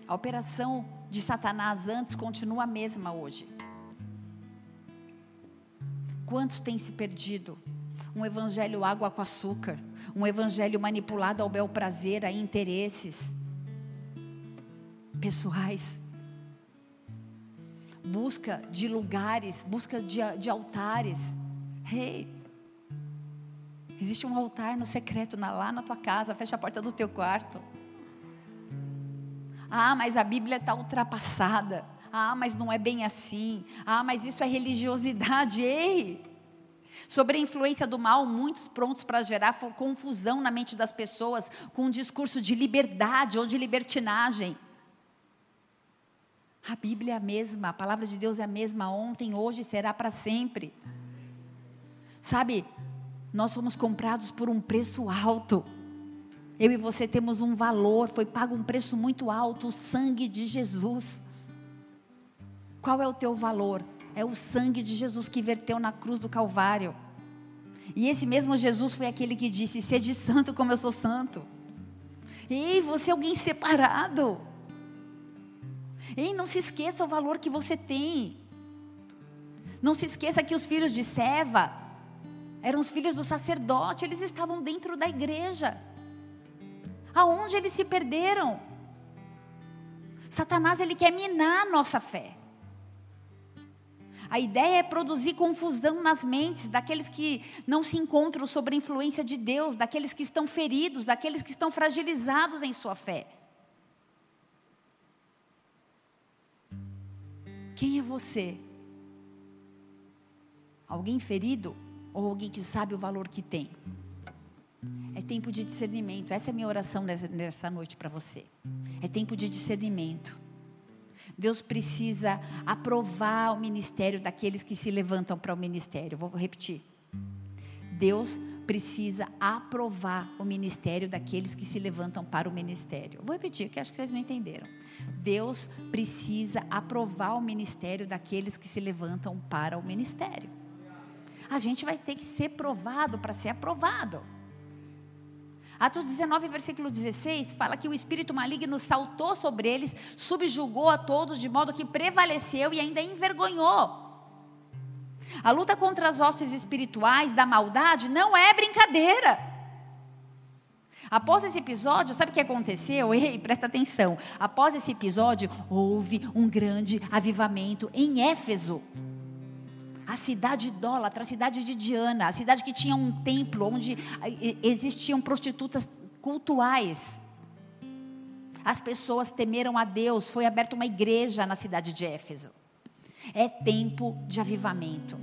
A operação de Satanás antes continua a mesma hoje. Quantos têm se perdido? um evangelho água com açúcar, um evangelho manipulado ao bel prazer, a interesses pessoais. Busca de lugares, busca de, de altares. Rei, hey, existe um altar no secreto na, lá na tua casa, fecha a porta do teu quarto. Ah, mas a Bíblia está ultrapassada. Ah, mas não é bem assim. Ah, mas isso é religiosidade. Ei! Sobre a influência do mal, muitos prontos para gerar confusão na mente das pessoas com um discurso de liberdade ou de libertinagem. A Bíblia é a mesma, a palavra de Deus é a mesma ontem, hoje será para sempre. Sabe, nós fomos comprados por um preço alto. Eu e você temos um valor, foi pago um preço muito alto, o sangue de Jesus. Qual é o teu valor? É o sangue de Jesus que verteu na cruz do Calvário. E esse mesmo Jesus foi aquele que disse: Sede santo como eu sou santo. Ei, você é alguém separado. Ei, não se esqueça o valor que você tem. Não se esqueça que os filhos de Seva eram os filhos do sacerdote, eles estavam dentro da igreja. Aonde eles se perderam? Satanás ele quer minar a nossa fé. A ideia é produzir confusão nas mentes daqueles que não se encontram sob a influência de Deus, daqueles que estão feridos, daqueles que estão fragilizados em sua fé. Quem é você? Alguém ferido ou alguém que sabe o valor que tem? É tempo de discernimento. Essa é a minha oração nessa noite para você. É tempo de discernimento. Deus precisa aprovar o ministério daqueles que se levantam para o ministério. Vou repetir. Deus precisa aprovar o ministério daqueles que se levantam para o ministério. Vou repetir, que acho que vocês não entenderam. Deus precisa aprovar o ministério daqueles que se levantam para o ministério. A gente vai ter que ser provado para ser aprovado. Atos 19, versículo 16, fala que o espírito maligno saltou sobre eles, subjugou a todos, de modo que prevaleceu e ainda envergonhou. A luta contra as hostes espirituais da maldade não é brincadeira. Após esse episódio, sabe o que aconteceu? (laughs) Ei, presta atenção. Após esse episódio, houve um grande avivamento em Éfeso a cidade idólatra, a cidade de Diana, a cidade que tinha um templo onde eh, existiam prostitutas cultuais. As pessoas temeram a Deus, foi aberta uma igreja na cidade de Éfeso. É tempo de avivamento.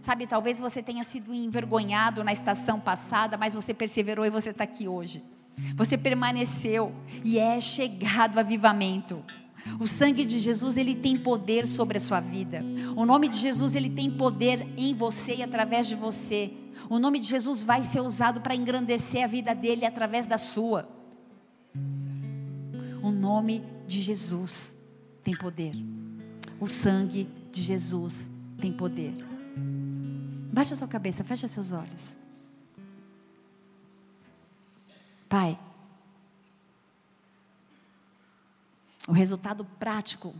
Sabe, talvez você tenha sido envergonhado na estação passada, mas você perseverou e você está aqui hoje. Você permaneceu e é chegado o avivamento. O sangue de Jesus, ele tem poder sobre a sua vida. O nome de Jesus, ele tem poder em você e através de você. O nome de Jesus vai ser usado para engrandecer a vida dele através da sua. O nome de Jesus tem poder. O sangue de Jesus tem poder. Baixa sua cabeça, fecha seus olhos. Pai, o resultado prático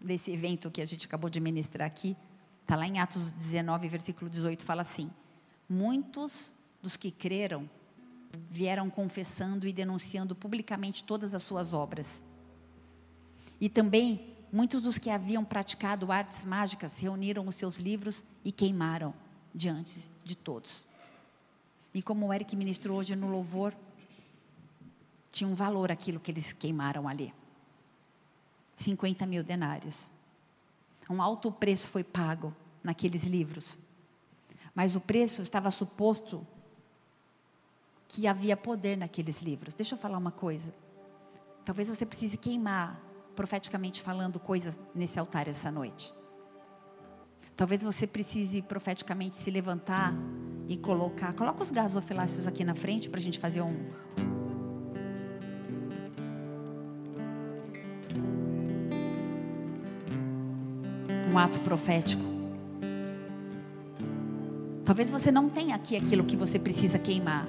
desse evento que a gente acabou de ministrar aqui, está lá em Atos 19, versículo 18, fala assim: Muitos dos que creram vieram confessando e denunciando publicamente todas as suas obras. E também muitos dos que haviam praticado artes mágicas reuniram os seus livros e queimaram diante de todos. E como o Eric ministrou hoje no louvor, tinha um valor aquilo que eles queimaram ali. 50 mil denários. Um alto preço foi pago naqueles livros. Mas o preço estava suposto que havia poder naqueles livros. Deixa eu falar uma coisa. Talvez você precise queimar, profeticamente falando, coisas nesse altar essa noite. Talvez você precise profeticamente se levantar e colocar. Coloca os gasofiláceos aqui na frente para a gente fazer um, um ato profético. Talvez você não tenha aqui aquilo que você precisa queimar.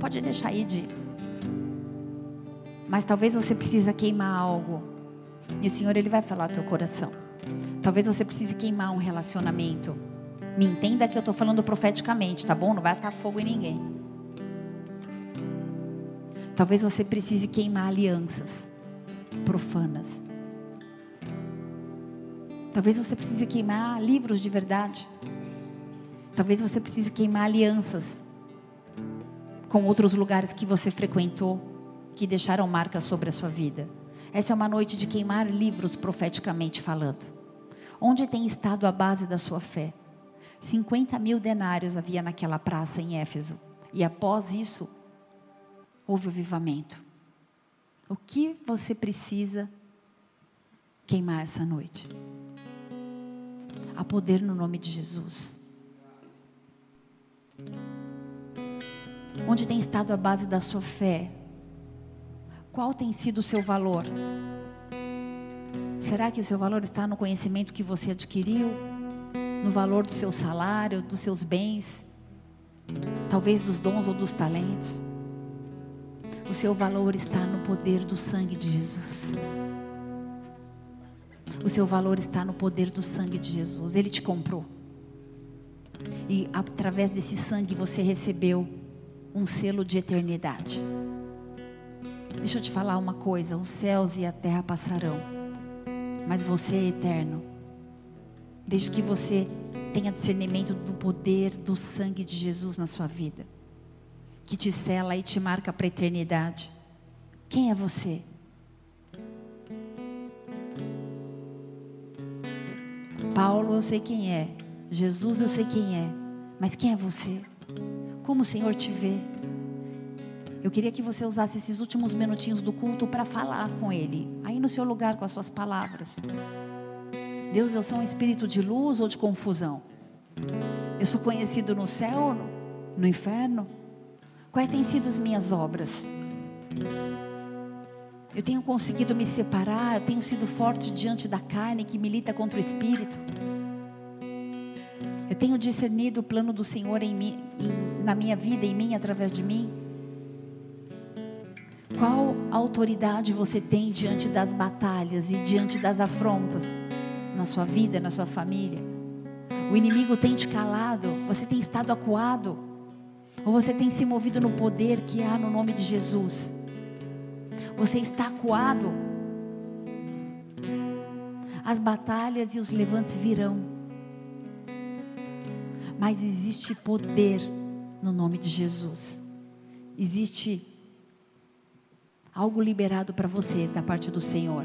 Pode deixar aí de. Mas talvez você precisa queimar algo. E o Senhor ele vai falar ao teu coração. Talvez você precise queimar um relacionamento. Me entenda que eu estou falando profeticamente, tá bom? Não vai atar fogo em ninguém. Talvez você precise queimar alianças profanas. Talvez você precise queimar livros de verdade. Talvez você precise queimar alianças com outros lugares que você frequentou, que deixaram marcas sobre a sua vida. Essa é uma noite de queimar livros profeticamente falando. Onde tem estado a base da sua fé? 50 mil denários havia naquela praça em Éfeso. E após isso, houve o avivamento. O que você precisa queimar essa noite? Há poder no nome de Jesus. Onde tem estado a base da sua fé? Qual tem sido o seu valor? Será que o seu valor está no conhecimento que você adquiriu? No valor do seu salário, dos seus bens? Talvez dos dons ou dos talentos? O seu valor está no poder do sangue de Jesus. O seu valor está no poder do sangue de Jesus. Ele te comprou. E através desse sangue você recebeu um selo de eternidade. Deixa eu te falar uma coisa: os céus e a terra passarão, mas você é eterno. Desde que você tenha discernimento do poder do sangue de Jesus na sua vida, que te sela e te marca para a eternidade. Quem é você? Paulo, eu sei quem é. Jesus, eu sei quem é. Mas quem é você? Como o Senhor te vê? Eu queria que você usasse esses últimos minutinhos do culto para falar com Ele, aí no seu lugar com as suas palavras. Deus, eu sou um espírito de luz ou de confusão? Eu sou conhecido no céu, no, no inferno? Quais têm sido as minhas obras? Eu tenho conseguido me separar, eu tenho sido forte diante da carne que milita contra o espírito. Eu tenho discernido o plano do Senhor em mim, em, na minha vida, em mim, através de mim. Qual autoridade você tem diante das batalhas e diante das afrontas na sua vida, na sua família? O inimigo tem te calado, você tem estado acuado, ou você tem se movido no poder que há no nome de Jesus? Você está acuado. As batalhas e os levantes virão. Mas existe poder no nome de Jesus. Existe algo liberado para você da parte do Senhor.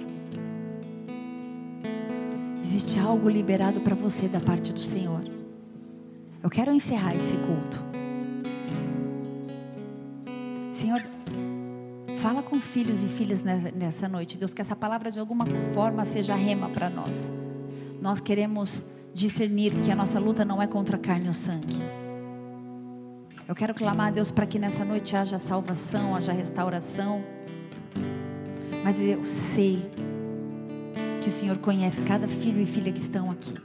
Existe algo liberado para você da parte do Senhor. Eu quero encerrar esse culto. Senhor, Fala com filhos e filhas nessa noite, Deus, que essa palavra de alguma forma seja rema para nós. Nós queremos discernir que a nossa luta não é contra carne ou sangue. Eu quero clamar a Deus para que nessa noite haja salvação, haja restauração. Mas eu sei que o Senhor conhece cada filho e filha que estão aqui.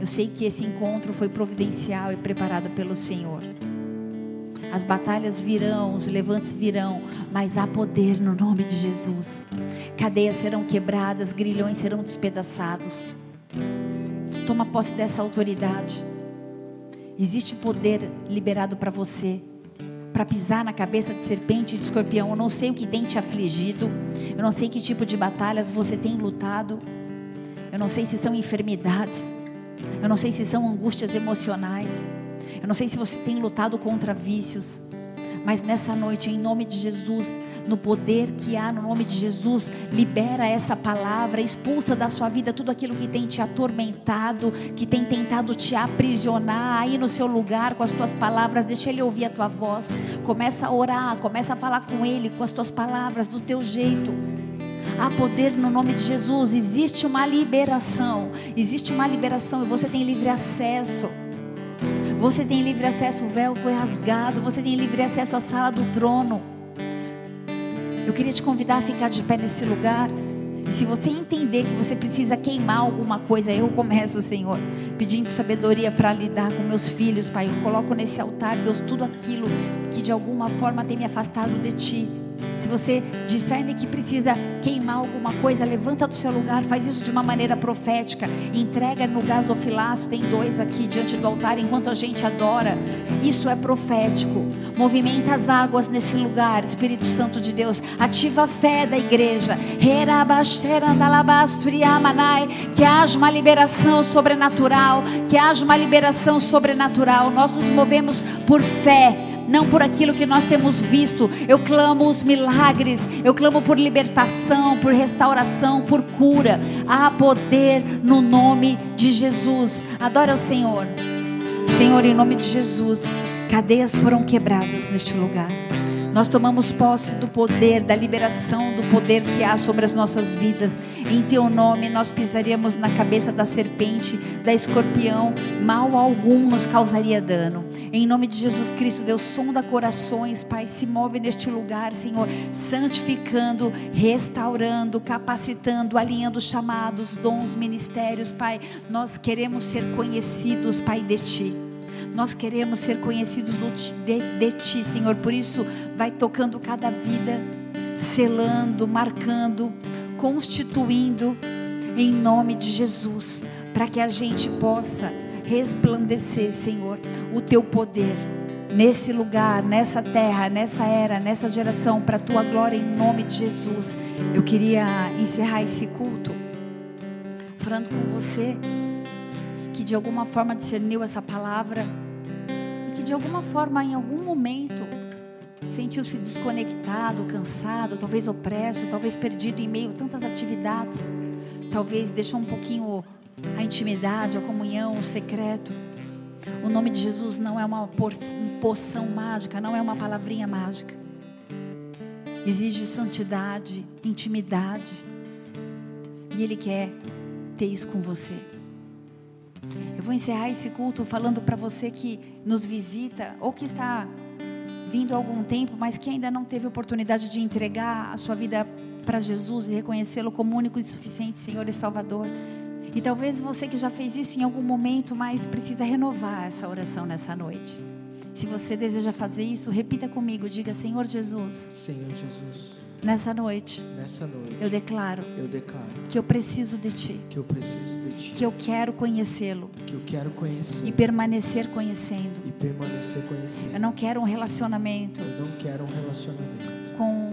Eu sei que esse encontro foi providencial e preparado pelo Senhor. As batalhas virão, os levantes virão, mas há poder no nome de Jesus. Cadeias serão quebradas, grilhões serão despedaçados. Toma posse dessa autoridade. Existe poder liberado para você para pisar na cabeça de serpente e de escorpião. Eu não sei o que tem te afligido. Eu não sei que tipo de batalhas você tem lutado. Eu não sei se são enfermidades. Eu não sei se são angústias emocionais. Eu não sei se você tem lutado contra vícios, mas nessa noite, em nome de Jesus, no poder que há no nome de Jesus, libera essa palavra, expulsa da sua vida tudo aquilo que tem te atormentado, que tem tentado te aprisionar aí no seu lugar com as tuas palavras. Deixa ele ouvir a tua voz. Começa a orar, começa a falar com ele com as tuas palavras, do teu jeito. Há poder no nome de Jesus. Existe uma liberação. Existe uma liberação e você tem livre acesso. Você tem livre acesso, o véu foi rasgado. Você tem livre acesso à sala do trono. Eu queria te convidar a ficar de pé nesse lugar. Se você entender que você precisa queimar alguma coisa, eu começo, Senhor, pedindo sabedoria para lidar com meus filhos, Pai. Eu coloco nesse altar, Deus, tudo aquilo que de alguma forma tem me afastado de Ti. Se você discerne que precisa queimar alguma coisa, levanta do seu lugar, faz isso de uma maneira profética, entrega no gasofilaço, tem dois aqui diante do altar enquanto a gente adora. Isso é profético. Movimenta as águas nesse lugar, Espírito Santo de Deus. Ativa a fé da igreja. Que haja uma liberação sobrenatural, que haja uma liberação sobrenatural. Nós nos movemos por fé não por aquilo que nós temos visto. Eu clamo os milagres, eu clamo por libertação, por restauração, por cura. Há poder no nome de Jesus. Adora o Senhor. Senhor, em nome de Jesus, cadeias foram quebradas neste lugar. Nós tomamos posse do poder, da liberação do poder que há sobre as nossas vidas. Em teu nome nós pisaríamos na cabeça da serpente, da escorpião, mal algum nos causaria dano. Em nome de Jesus Cristo, Deus sonda corações, Pai, se move neste lugar, Senhor, santificando, restaurando, capacitando, alinhando chamados, dons, ministérios, Pai. Nós queremos ser conhecidos, Pai, de ti. Nós queremos ser conhecidos de, Ti, Senhor. Por isso, vai tocando cada vida, selando, marcando, constituindo, em nome de Jesus, para que a gente possa resplandecer, Senhor, o Teu poder nesse lugar, nessa terra, nessa era, nessa geração, para a tua glória em nome de Jesus. Eu queria encerrar esse culto falando com você que de alguma forma discerniu essa palavra de alguma forma, em algum momento, sentiu-se desconectado, cansado, talvez opresso, talvez perdido em meio a tantas atividades, talvez deixou um pouquinho a intimidade, a comunhão, o secreto. O nome de Jesus não é uma poção mágica, não é uma palavrinha mágica. Exige santidade, intimidade. E Ele quer ter isso com você. Eu vou encerrar esse culto falando para você que nos visita ou que está vindo há algum tempo, mas que ainda não teve oportunidade de entregar a sua vida para Jesus e reconhecê-lo como único e suficiente Senhor e Salvador. E talvez você que já fez isso em algum momento, mas precisa renovar essa oração nessa noite. Se você deseja fazer isso, repita comigo, diga Senhor Jesus. Senhor Jesus. Nessa noite, nessa noite, eu declaro, eu declaro que eu preciso de ti, que eu preciso que eu quero conhecê-lo, que eu quero conhecer e permanecer conhecendo, e permanecer conhecendo. Eu não quero um relacionamento, eu não quero um relacionamento com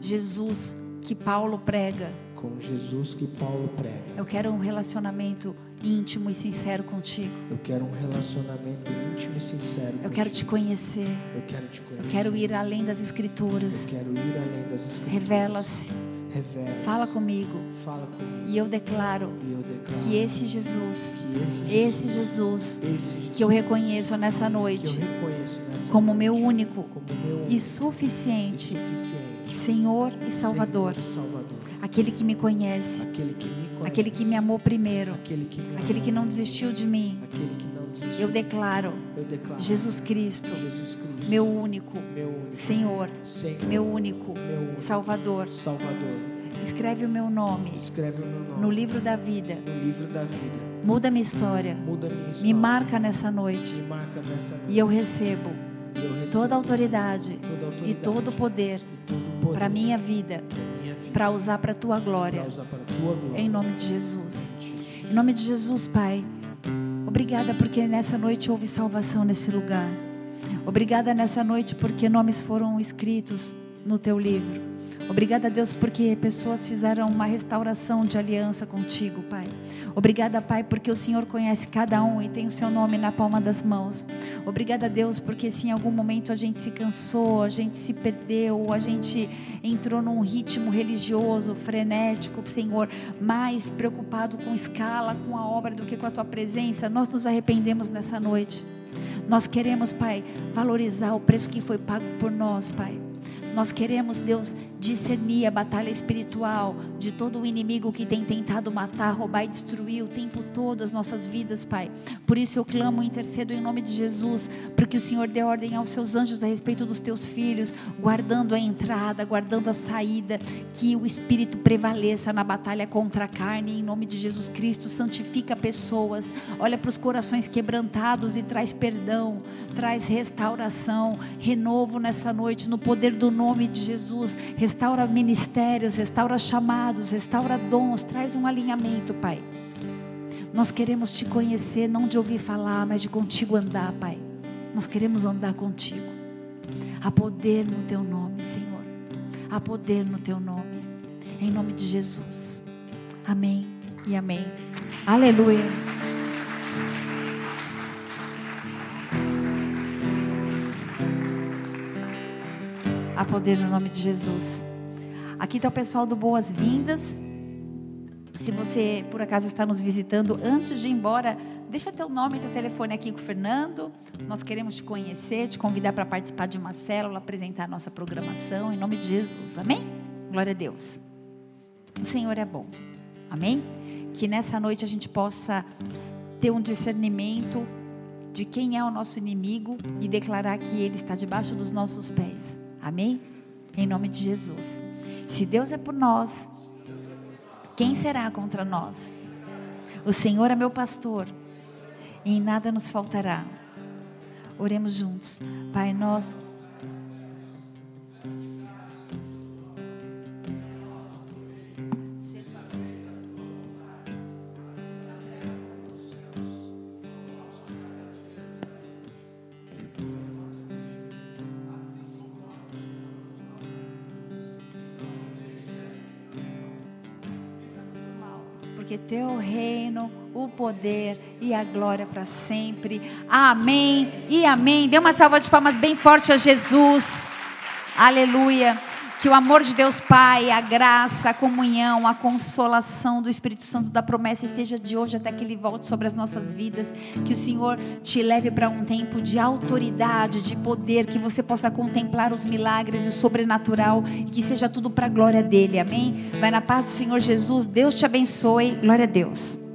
Jesus que Paulo prega, com Jesus que Paulo prega. Eu quero um relacionamento íntimo e sincero contigo. Eu quero um relacionamento íntimo e sincero. Eu quero te conhecer. Eu quero te conhecer. Eu quero ir além das escrituras. Eu quero ir além das escrituras. Revela-se. Fala comigo. Fala comigo. E eu declaro, e eu declaro que esse Jesus, que esse, Jesus, esse Jesus, esse Jesus que eu reconheço nessa noite, reconheço nessa como noite, meu único, como meu e suficiente, e suficiente Senhor e Salvador, Senhor e Salvador. aquele que me conhece, Aquele que me conhece. aquele que me amou primeiro, Aquele que me aquele que amou. não desistiu de mim. Eu declaro Eu declaro. Jesus Cristo, Jesus Cristo. meu único meu único Senhor, Senhor. meu único meu único Salvador. Salvador. Escreve o meu nome Escreve o meu nome no livro da vida. no livro da vida. Muda minha história. Muda minha história. Me marca nessa noite marca nessa noite. e eu recebo eu recebo toda a autoridade toda a autoridade e todo o poder poder para minha vida, da minha vida para usar para a tua glória, para usar para a tua glória. em nome de Jesus. Em nome de Jesus, Pai. Obrigada porque nessa noite houve salvação nesse lugar. Obrigada nessa noite porque nomes foram escritos no teu livro. Obrigada, Deus, porque pessoas fizeram uma restauração de aliança contigo, Pai. Obrigada, Pai, porque o Senhor conhece cada um e tem o seu nome na palma das mãos. Obrigada, Deus, porque se em algum momento a gente se cansou, a gente se perdeu, a gente entrou num ritmo religioso, frenético, Senhor, mais preocupado com escala, com a obra do que com a tua presença, nós nos arrependemos nessa noite. Nós queremos, Pai, valorizar o preço que foi pago por nós, Pai. Nós queremos, Deus, discernir a batalha espiritual de todo o inimigo que tem tentado matar, roubar e destruir o tempo todo as nossas vidas, Pai. Por isso eu clamo e intercedo em nome de Jesus, porque o Senhor dê ordem aos seus anjos a respeito dos teus filhos, guardando a entrada, guardando a saída, que o Espírito prevaleça na batalha contra a carne, em nome de Jesus Cristo. Santifica pessoas, olha para os corações quebrantados e traz perdão, traz restauração, renovo nessa noite, no poder do nome de Jesus. Restaura ministérios, restaura chamados, restaura dons, traz um alinhamento, Pai. Nós queremos te conhecer, não de ouvir falar, mas de contigo andar, Pai. Nós queremos andar contigo. Há poder no teu nome, Senhor. Há poder no teu nome. Em nome de Jesus. Amém e amém. Aleluia. Há poder no nome de Jesus. Aqui está o pessoal do Boas-Vindas. Se você por acaso está nos visitando, antes de ir embora, deixa teu nome e teu telefone aqui com o Fernando. Nós queremos te conhecer, te convidar para participar de uma célula, apresentar a nossa programação, em nome de Jesus. Amém? Glória a Deus. O Senhor é bom. Amém? Que nessa noite a gente possa ter um discernimento de quem é o nosso inimigo e declarar que ele está debaixo dos nossos pés. Amém? Em nome de Jesus. Se Deus é por nós, quem será contra nós? O Senhor é meu pastor e em nada nos faltará. Oremos juntos. Pai, nós. Teu reino, o poder e a glória para sempre. Amém e amém. Dê uma salva de palmas bem forte a Jesus. Aleluia. Que o amor de Deus Pai, a graça, a comunhão, a consolação do Espírito Santo da promessa esteja de hoje até que Ele volte sobre as nossas vidas. Que o Senhor te leve para um tempo de autoridade, de poder, que você possa contemplar os milagres do sobrenatural e que seja tudo para a glória dele. Amém? Vai na paz do Senhor Jesus. Deus te abençoe. Glória a Deus.